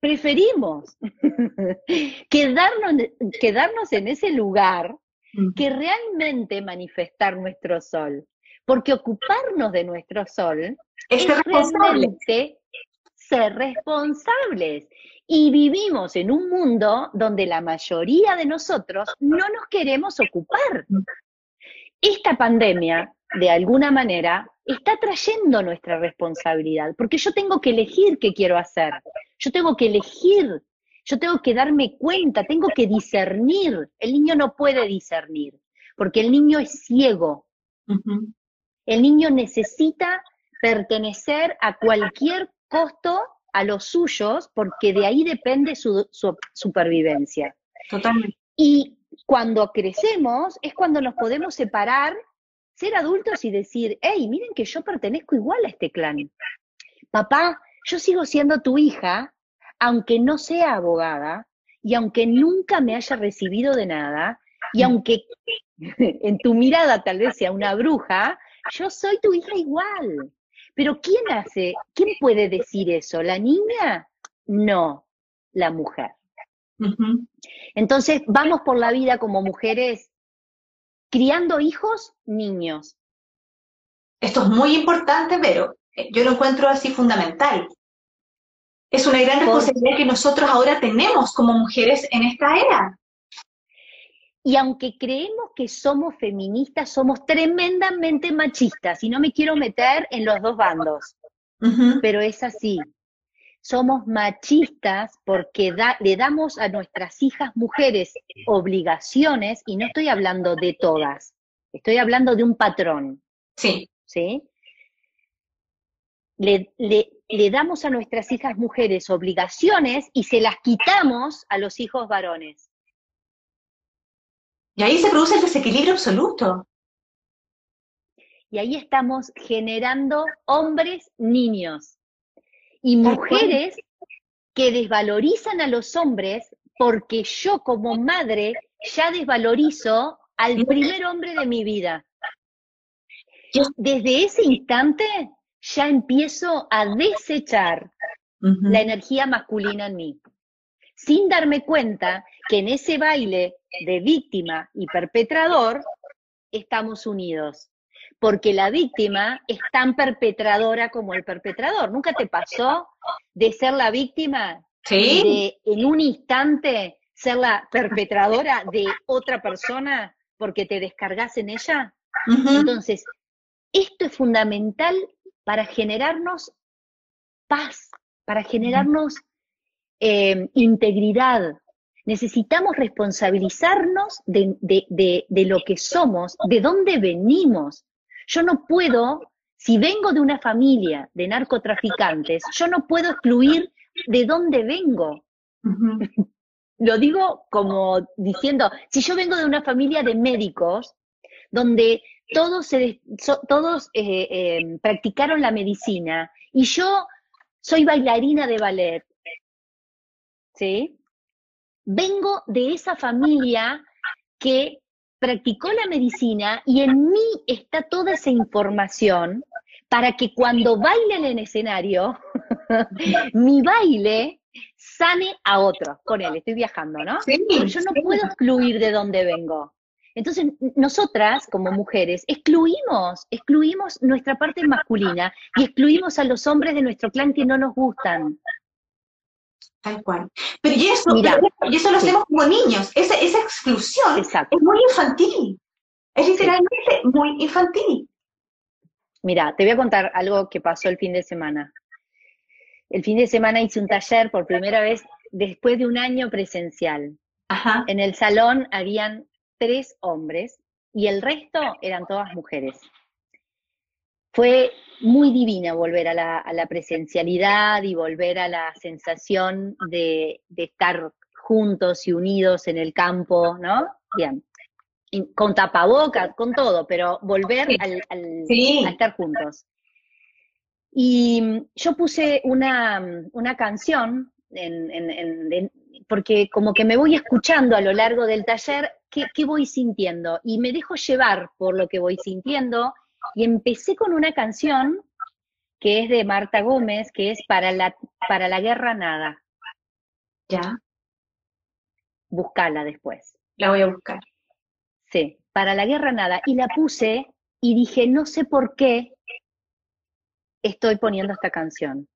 preferimos quedarnos, quedarnos en ese lugar mm. que realmente manifestar nuestro sol. Porque ocuparnos de nuestro sol es, realmente ser responsables. Y vivimos en un mundo donde la mayoría de nosotros no nos queremos ocupar. Esta pandemia, de alguna manera, está trayendo nuestra responsabilidad, porque yo tengo que elegir qué quiero hacer, yo tengo que elegir, yo tengo que darme cuenta, tengo que discernir. El niño no puede discernir, porque el niño es ciego. El niño necesita pertenecer a cualquier costo a los suyos porque de ahí depende su, supervivencia. Totalmente. Y cuando crecemos es cuando nos podemos separar, ser adultos y decir, hey, miren que yo pertenezco igual a este clan. Papá, yo sigo siendo tu hija, aunque no sea abogada y aunque nunca me haya recibido de nada, y aunque en tu mirada tal vez sea una bruja, yo soy tu hija igual. Pero ¿quién hace, quién puede decir eso? ¿La niña? No, la mujer. Entonces, vamos por la vida como mujeres criando hijos, niños. Esto es muy importante, pero yo lo encuentro así fundamental. Es una gran responsabilidad que nosotros ahora tenemos como mujeres en esta era. Y aunque creemos que somos feministas, somos tremendamente machistas y no me quiero meter en los dos bandos, pero es así. Somos machistas porque le damos a nuestras hijas mujeres obligaciones y no estoy hablando de todas, estoy hablando de un patrón. Sí. ¿Sí? Le, le damos a nuestras hijas mujeres obligaciones y se las quitamos a los hijos varones. Y ahí se produce el desequilibrio absoluto. Y ahí estamos generando hombres niños y mujeres que desvalorizan a los hombres porque yo como madre ya desvalorizo al primer hombre de mi vida. Desde ese instante ya empiezo a desechar la energía masculina en mí, sin darme cuenta que en ese baile de víctima y perpetrador estamos unidos, porque la víctima es tan perpetradora como el perpetrador. ¿Nunca te pasó de ser la víctima ¿Sí? de en un instante ser la perpetradora de otra persona porque te descargas en ella? Entonces, esto es fundamental para generarnos paz, para generarnos eh, integridad. Necesitamos responsabilizarnos de, de, lo que somos, de dónde venimos. Yo no puedo, si vengo de una familia de narcotraficantes, yo no puedo excluir de dónde vengo. Lo digo como diciendo, si yo vengo de una familia de médicos, donde todos, se, todos eh, eh, practicaron la medicina y yo soy bailarina de ballet. ¿Sí? Vengo de esa familia que practicó la medicina y en mí está toda esa información para que cuando baile en el escenario, mi baile sane a otro con él. Estoy viajando, ¿no? Sí, yo no puedo excluir de dónde vengo. Entonces, nosotras como mujeres excluimos, excluimos nuestra parte masculina y excluimos a los hombres de nuestro clan que no nos gustan. Tal cual. Pero y eso, y eso lo hacemos como niños. Esa, esa exclusión es muy infantil. Es literalmente muy infantil. Mira, te voy a contar algo que pasó el fin de semana. El fin de semana hice un taller por primera vez después de un año presencial. Ajá. En el salón habían tres hombres y el resto eran todas mujeres. Fue muy divina volver a la, presencialidad y volver a la sensación de, estar juntos y unidos en el campo, ¿no? Bien. con tapabocas, con todo, pero volver al, a estar juntos. Y yo puse una, canción porque como que me voy escuchando a lo largo del taller qué, voy sintiendo y me dejo llevar por lo que voy sintiendo y empecé con una canción que es de Marta Gómez, que es Para la, para la Guerra Nada. ¿Ya? Buscala después. La voy a buscar. Sí, Para la Guerra Nada. Y la puse y dije, no sé por qué estoy poniendo esta canción.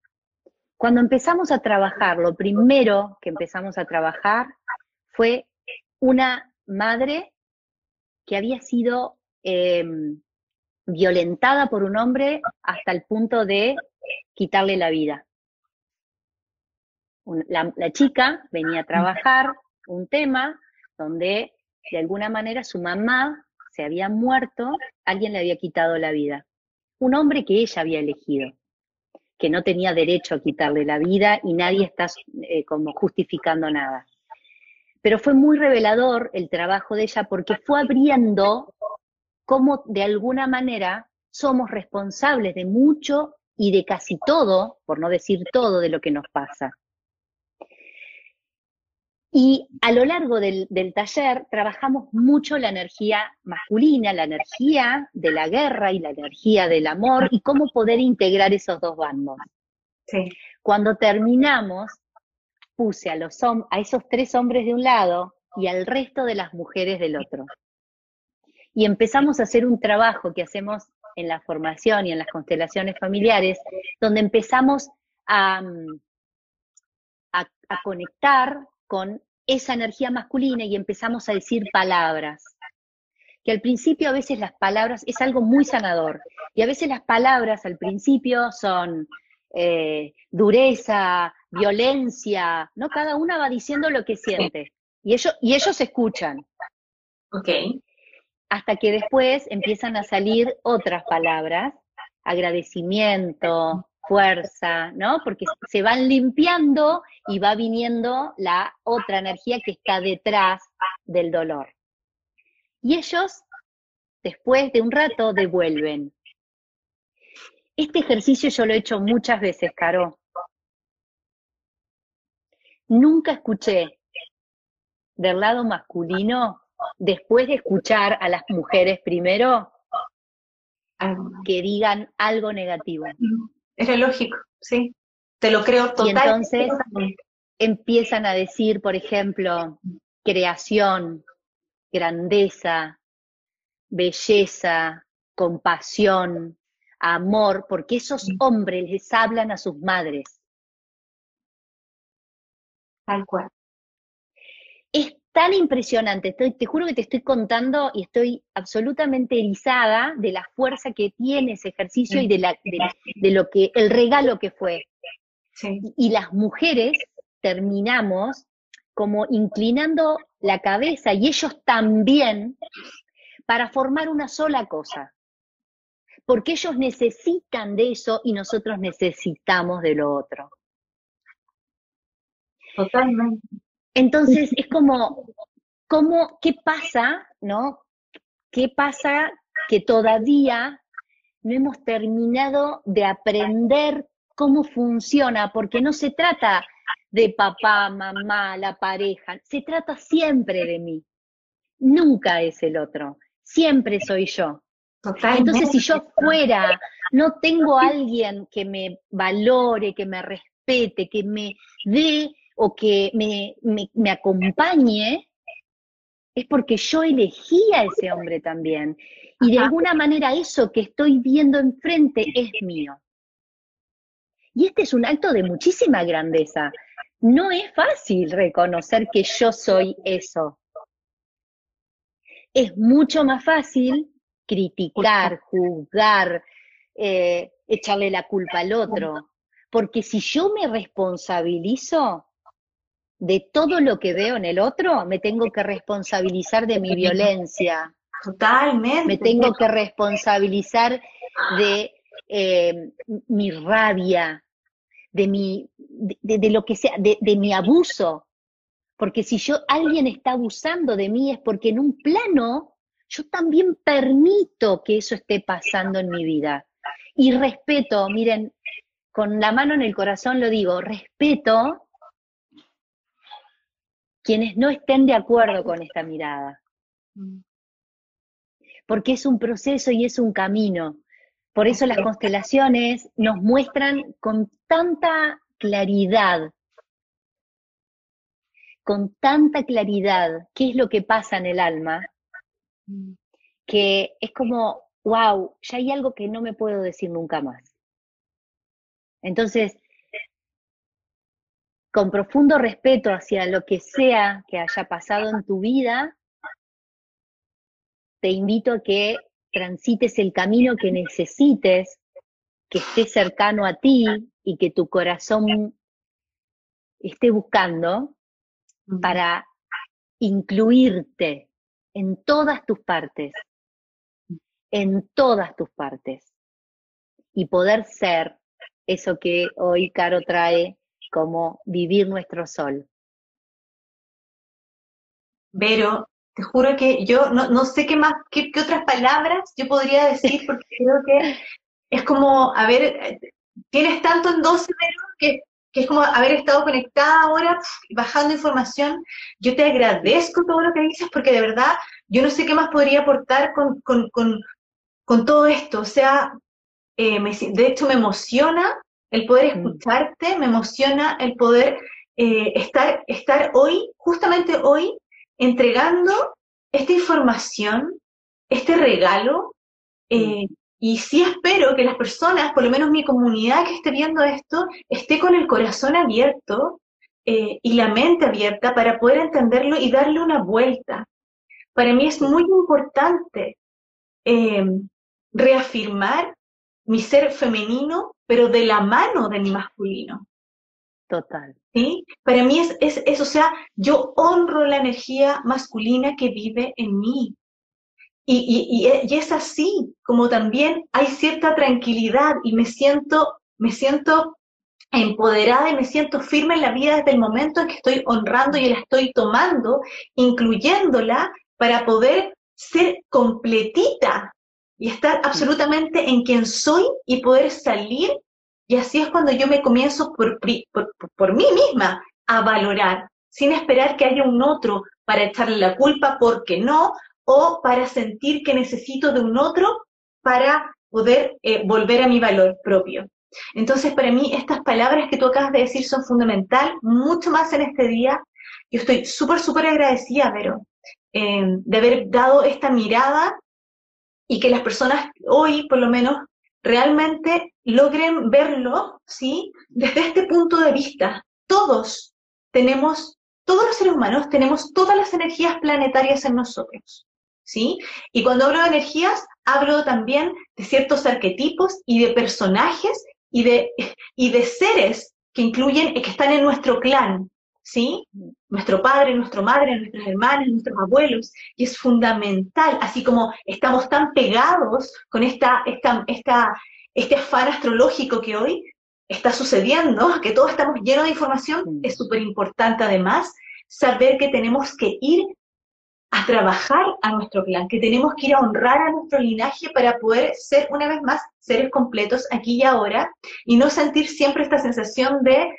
Cuando empezamos a trabajar, lo primero que empezamos a trabajar fue una madre que había sido em, violentada por un hombre hasta el punto de quitarle la vida. La, chica venía a trabajar un tema donde de alguna manera su mamá se había muerto, alguien le había quitado la vida. Un hombre que ella había elegido, que no tenía derecho a quitarle la vida y nadie está eh, como justificando nada pero fue muy revelador el trabajo de ella porque fue abriendo cómo de alguna manera somos responsables de mucho y de casi todo, por no decir todo, de lo que nos pasa. Y a lo largo del, taller trabajamos mucho la energía masculina, la energía de la guerra y la energía del amor y cómo poder integrar esos dos bandos. Cuando terminamos, puse a, los a esos tres hombres de un lado y al resto de las mujeres del otro. Y empezamos a hacer un trabajo que hacemos en la formación y en las constelaciones familiares, donde empezamos a, a, conectar con esa energía masculina y empezamos a decir palabras. Que al principio a veces las palabras es algo muy sanador. Y a veces las palabras al principio son eh, dureza, violencia, ¿no? Cada una va diciendo lo que siente. Y ellos, y ellos escuchan. Ok. Hasta que después empiezan a salir otras palabras, agradecimiento, fuerza, ¿no? Porque se van limpiando y va viniendo la otra energía que está detrás del dolor. Y ellos, después de un rato, devuelven. Este ejercicio yo lo he hecho muchas veces, Caro. Nunca escuché del lado masculino después de escuchar a las mujeres primero que digan algo negativo. Era lógico, sí. Te lo creo totalmente. Y entonces empiezan a decir, por ejemplo, creación, grandeza, belleza, compasión, amor, porque esos hombres les hablan a sus madres. Tal cual. Tan impresionante, estoy, te juro que te estoy contando y estoy absolutamente erizada de la fuerza que tiene ese ejercicio y de, la, de, lo que, el regalo que fue. Y las mujeres terminamos como inclinando la cabeza y ellos también para formar una sola cosa. Porque ellos necesitan de eso y nosotros necesitamos de lo otro. Totalmente. Entonces es como, ¿qué pasa, no? ¿Qué pasa que todavía no hemos terminado de aprender cómo funciona? Porque no se trata de papá, mamá, la pareja, se trata siempre de mí. Nunca es el otro, siempre soy yo. Entonces, si yo fuera, no tengo a alguien que me valore, que me respete, que me dé o que me, me, acompañe, es porque yo elegí a ese hombre también. Y de alguna manera eso que estoy viendo enfrente es mío. Y este es un acto de muchísima grandeza. No es fácil reconocer que yo soy eso. Es mucho más fácil criticar, juzgar, eh, echarle la culpa al otro. Porque si yo me responsabilizo, de todo lo que veo en el otro, me tengo que responsabilizar de mi violencia. Totalmente. Me tengo que responsabilizar de eh, mi rabia, de mi, de, lo que sea, de, de, mi abuso. Porque si yo, alguien está abusando de mí es porque en un plano yo también permito que eso esté pasando en mi vida. Y respeto, miren, con la mano en el corazón lo digo, respeto quienes no estén de acuerdo con esta mirada. Mm. Porque es un proceso y es un camino. Por eso las constelaciones nos muestran con tanta claridad, con tanta claridad qué es lo que pasa en el alma, mm. que es como, wow, ya hay algo que no me puedo decir nunca más. Entonces, con profundo respeto hacia lo que sea que haya pasado en tu vida, te invito a que transites el camino que necesites, que esté cercano a ti y que tu corazón esté buscando para incluirte en todas tus partes, en todas tus partes, y poder ser eso que hoy Caro trae como vivir nuestro sol. Vero, te juro que yo no, sé qué más, qué, otras palabras yo podría decir, porque creo que es como, a ver, tienes tanto en 12, Vero, que, es como haber estado conectada ahora, bajando información. Yo te agradezco todo lo que dices, porque de verdad yo no sé qué más podría aportar con, con, todo esto. O sea, eh, de hecho me emociona el poder mm. escucharte, me emociona el poder eh, estar, estar hoy, justamente hoy, entregando esta información, este regalo, eh, mm. y sí espero que las personas, por lo menos mi comunidad que esté viendo esto, esté con el corazón abierto eh, y la mente abierta para poder entenderlo y darle una vuelta. Para mí es muy importante reafirmar mi ser femenino pero de la mano de mi masculino. Total. ¿Sí? Para mí es, es, es, o sea, yo honro la energía masculina que vive en mí. Y, y, y, es así, como también hay cierta tranquilidad y me siento, me siento empoderada y me siento firme en la vida desde el momento en que estoy honrando y la estoy tomando, incluyéndola para poder ser completita y estar absolutamente en quien soy y poder salir. Y así es cuando yo me comienzo por, por, por, mí misma a valorar, sin esperar que haya un otro para echarle la culpa porque no, o para sentir que necesito de un otro para poder eh, volver a mi valor propio. Entonces, para mí, estas palabras que tú acabas de decir son fundamental, mucho más en este día. Yo estoy súper, súper agradecida, pero eh, de haber dado esta mirada y que las personas hoy, por lo menos, realmente logren verlo, ¿sí? Desde este punto de vista. Todos tenemos, todos los seres humanos tenemos todas las energías planetarias en nosotros, ¿sí? Y cuando hablo de energías, hablo también de ciertos arquetipos y de personajes y de, y de seres que incluyen, que están en nuestro clan, ¿sí? Nuestro padre, nuestra madre, nuestras hermanas, nuestros abuelos, y es fundamental, así como estamos tan pegados con esta, esta, esta, este afán astrológico que hoy está sucediendo, que todos estamos llenos de información, es súper importante además saber que tenemos que ir a trabajar a nuestro clan, que tenemos que ir a honrar a nuestro linaje para poder ser una vez más seres completos aquí y ahora y no sentir siempre esta sensación de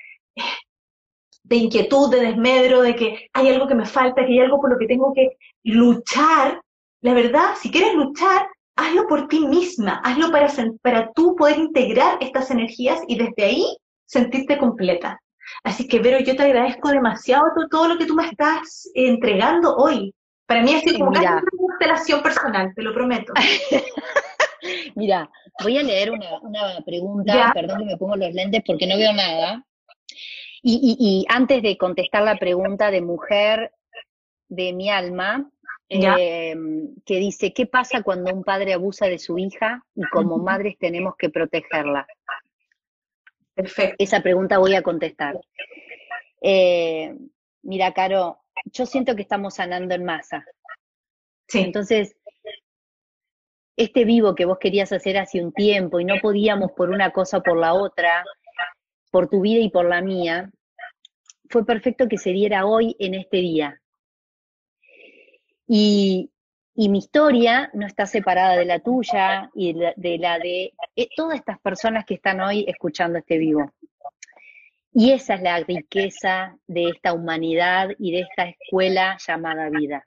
de inquietud, de desmedro, de que hay algo que me falta, que hay algo por lo que tengo que luchar. La verdad, si quieres luchar, hazlo por ti misma, hazlo para, para tú poder integrar estas energías y desde ahí sentirte completa. Así que, Vero, yo te agradezco demasiado todo, lo que tú me estás entregando hoy. Para mí es como una constelación personal, te lo prometo. Mira, voy a leer una, pregunta, perdón que me pongo los lentes porque no veo nada. Y, antes de contestar la pregunta de mujer de mi alma, em, que dice, ¿qué pasa cuando un padre abusa de su hija y como madres tenemos que protegerla? Perfecto. Esa pregunta voy a contestar. Eh, mira, Caro, yo siento que estamos sanando en masa. Sí. Entonces, este vivo que vos querías hacer hace un tiempo y no podíamos por una cosa o por la otra, por tu vida y por la mía, fue perfecto que se diera hoy en este día. Y, mi historia no está separada de la tuya y de la de, eh, todas estas personas que están hoy escuchando este vivo. Y esa es la riqueza de esta humanidad y de esta escuela llamada vida.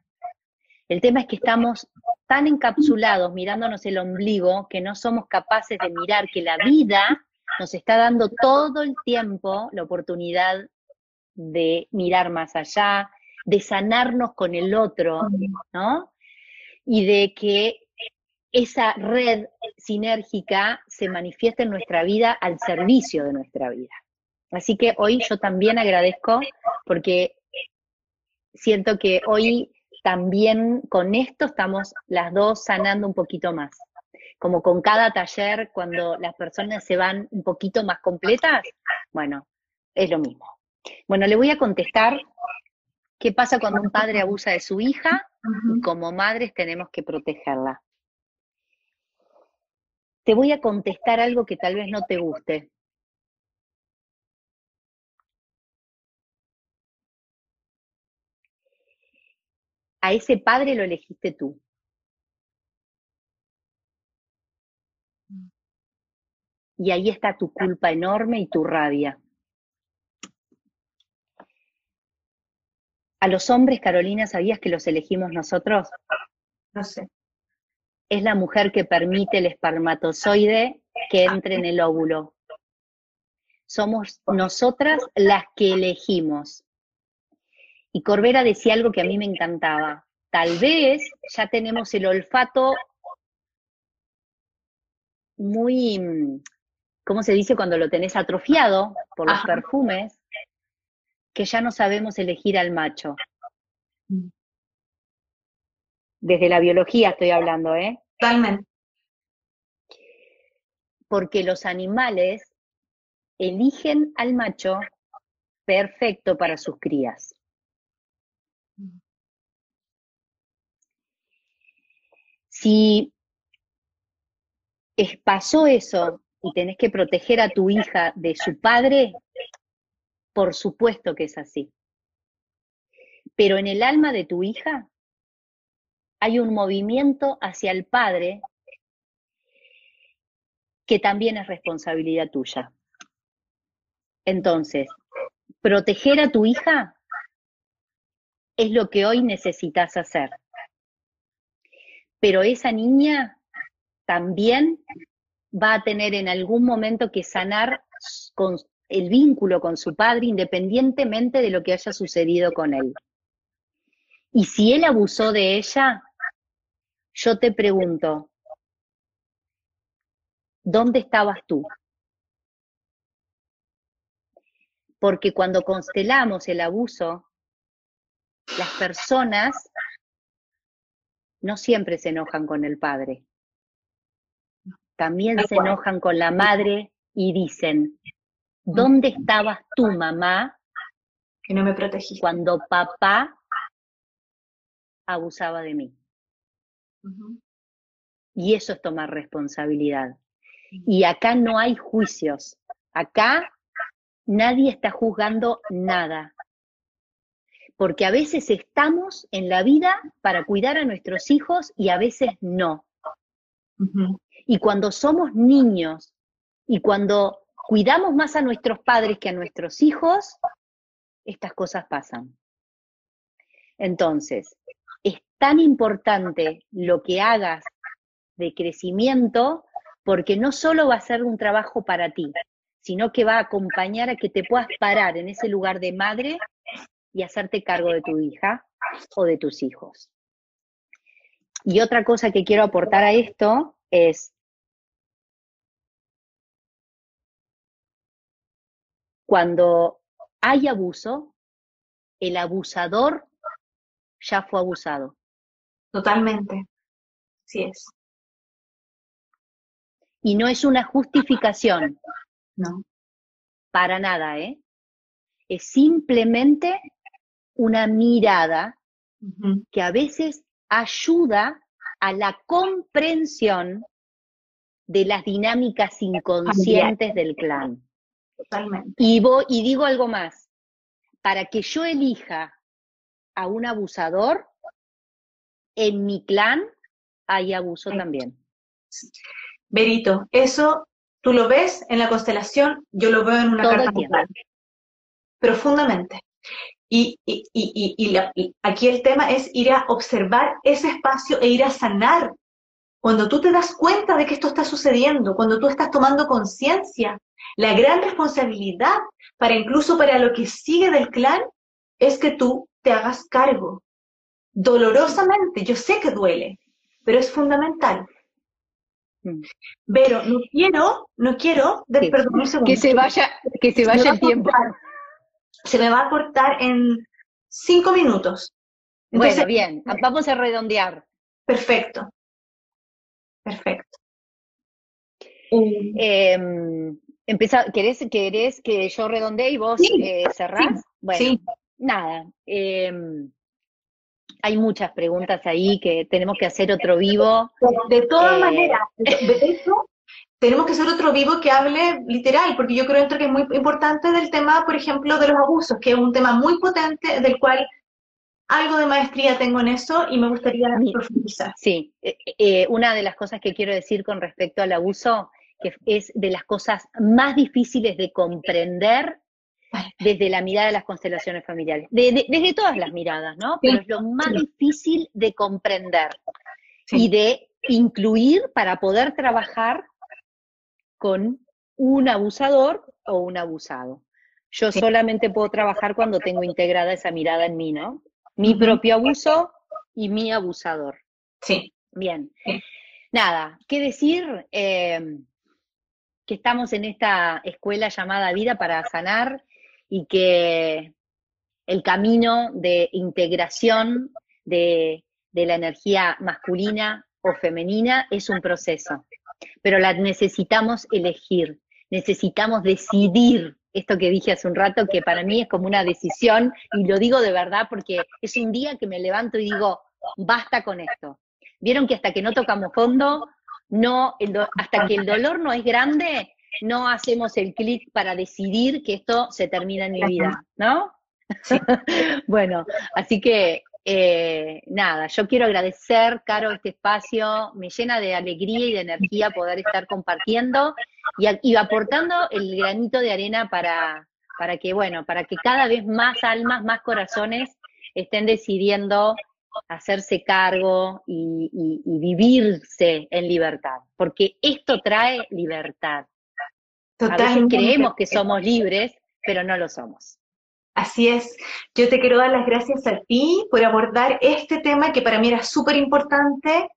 El tema es que estamos tan encapsulados mirándonos el ombligo que no somos capaces de mirar que la vida nos está dando todo el tiempo la oportunidad de mirar más allá, de sanarnos con el otro, ¿no? Y de que esa red sinérgica se manifieste en nuestra vida al servicio de nuestra vida. Así que hoy yo también agradezco porque siento que hoy también con esto estamos las dos sanando un poquito más. Como con cada taller, cuando las personas se van un poquito más completas, bueno, es lo mismo. Bueno, le voy a contestar qué pasa cuando un padre abusa de su hija y como madres tenemos que protegerla. Te voy a contestar algo que tal vez no te guste. A ese padre lo elegiste tú. Y ahí está tu culpa enorme y tu rabia. A los hombres, Carolina, ¿sabías que los elegimos nosotros? No sé. Es la mujer que permite el espermatozoide que entre en el óvulo. Somos nosotras las que elegimos. Y Corbera decía algo que a mí me encantaba. Tal vez ya tenemos el olfato muy, ¿cómo se dice cuando lo tenés atrofiado por los perfumes? Que ya no sabemos elegir al macho. Desde la biología estoy hablando, ¿eh? Totalmente. Porque los animales eligen al macho perfecto para sus crías. Si pasó eso y tenés que proteger a tu hija de su padre, por supuesto que es así. Pero en el alma de tu hija hay un movimiento hacia el padre que también es responsabilidad tuya. Entonces, proteger a tu hija es lo que hoy necesitas hacer. Pero esa niña también va a tener en algún momento que sanar con el vínculo con su padre independientemente de lo que haya sucedido con él. Y si él abusó de ella, yo te pregunto, ¿dónde estabas tú? Porque cuando constelamos el abuso, las personas no siempre se enojan con el padre. También se enojan con la madre y dicen, ¿dónde estabas tú, mamá? Que no me protegiste. Cuando papá abusaba de mí. Y eso es tomar responsabilidad. Y acá no hay juicios. Acá nadie está juzgando nada. Porque a veces estamos en la vida para cuidar a nuestros hijos y a veces no. Y cuando somos niños y cuando cuidamos más a nuestros padres que a nuestros hijos, estas cosas pasan. Entonces, es tan importante lo que hagas de crecimiento porque no solo va a ser un trabajo para ti, sino que va a acompañar a que te puedas parar en ese lugar de madre y hacerte cargo de tu hija o de tus hijos. Y otra cosa que quiero aportar a esto es, cuando hay abuso, el abusador ya fue abusado. Totalmente. Sí es. Y no es una justificación. No. Para nada, ¿eh? Es simplemente una mirada que a veces ayuda a la comprensión de las dinámicas inconscientes del clan. Totalmente. Y, y digo algo más, para que yo elija a un abusador, en mi clan hay abuso también. Berito, eso tú lo ves en la constelación, yo lo veo en una carta profundamente. Y, aquí el tema es ir a observar ese espacio e ir a sanar. Cuando tú te das cuenta de que esto está sucediendo, cuando tú estás tomando conciencia, la gran responsabilidad para incluso para lo que sigue del clan es que tú te hagas cargo. Dolorosamente, yo sé que duele, pero es fundamental. Mm. Pero no quiero, no quiero, perdón un segundo. Que se vaya, que se vaya el tiempo. se me va a cortar en cinco minutos. bueno, bien, vamos a redondear. Perfecto. Perfecto. Eh, ¿querés, ¿Querés que yo redondee y vos eh, cerrás? bueno, nada. Em, hay muchas preguntas ahí que tenemos que hacer otro vivo. De todas eh, maneras, de eso tenemos que hacer otro vivo que hable literal, porque yo creo que es muy importante del tema, por ejemplo, de los abusos, que es un tema muy potente del cual algo de maestría tengo en eso y me gustaría profundizar. Sí, eh, eh, una de las cosas que quiero decir con respecto al abuso, que es de las cosas más difíciles de comprender desde la mirada de las constelaciones familiares, desde todas las miradas, ¿no? Pero es lo más difícil de comprender y de incluir para poder trabajar con un abusador o un abusado. Yo solamente puedo trabajar cuando tengo integrada esa mirada en mí, ¿no? Mi propio abuso y mi abusador. Sí. Bien. Nada, ¿qué decir? Em, que estamos en esta escuela llamada vida para sanar y que el camino de integración de, la energía masculina o femenina es un proceso, pero la necesitamos elegir, necesitamos decidir esto que dije hace un rato, que para mí es como una decisión, y lo digo de verdad porque es un día que me levanto y digo, basta con esto. Vieron que hasta que no tocamos fondo, no, hasta que el dolor no es grande, no hacemos el clic para decidir que esto se termina en mi vida, ¿no? bueno, así que eh, nada, yo quiero agradecer, Caro, este espacio, me llena de alegría y de energía poder estar compartiendo y, aportando el granito de arena para, para que, bueno, para que cada vez más almas, más corazones estén decidiendo hacerse cargo y, vivirse en libertad, porque esto trae libertad. A veces creemos que somos libres, pero no lo somos. Así es. Yo te quiero dar las gracias a ti por abordar este tema que para mí era súper importante,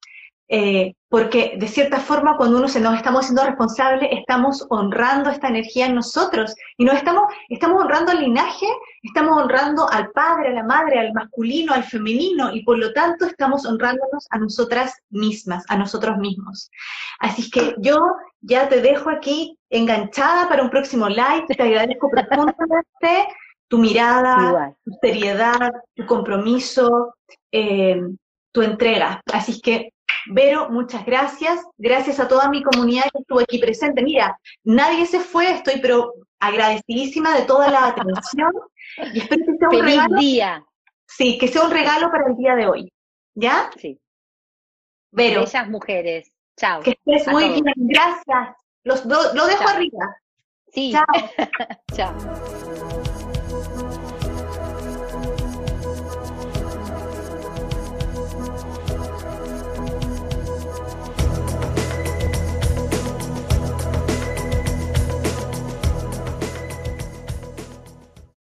eh, porque de cierta forma cuando uno se nos estamos siendo responsables, estamos honrando esta energía en nosotros y no estamos, estamos honrando al linaje, estamos honrando al padre, a la madre, al masculino, al femenino y por lo tanto estamos honrándonos a nosotras mismas, a nosotros mismos. Así que yo ya te dejo aquí enganchada para un próximo live, te agradezco profundamente tu mirada, tu seriedad, tu compromiso, eh, tu entrega. Así que Vero, muchas gracias. Gracias a toda mi comunidad que estuvo aquí presente. Mira, nadie se fue, estoy pero agradecidísima de toda la atención y espero que sea un regalo. día. Sí, que sea un regalo para el día de hoy. ¿Ya? Sí. Vero. Bellas mujeres. Chao. Que estés muy bien. Gracias. Los, lo dejo arriba. Sí. Chao. Chao.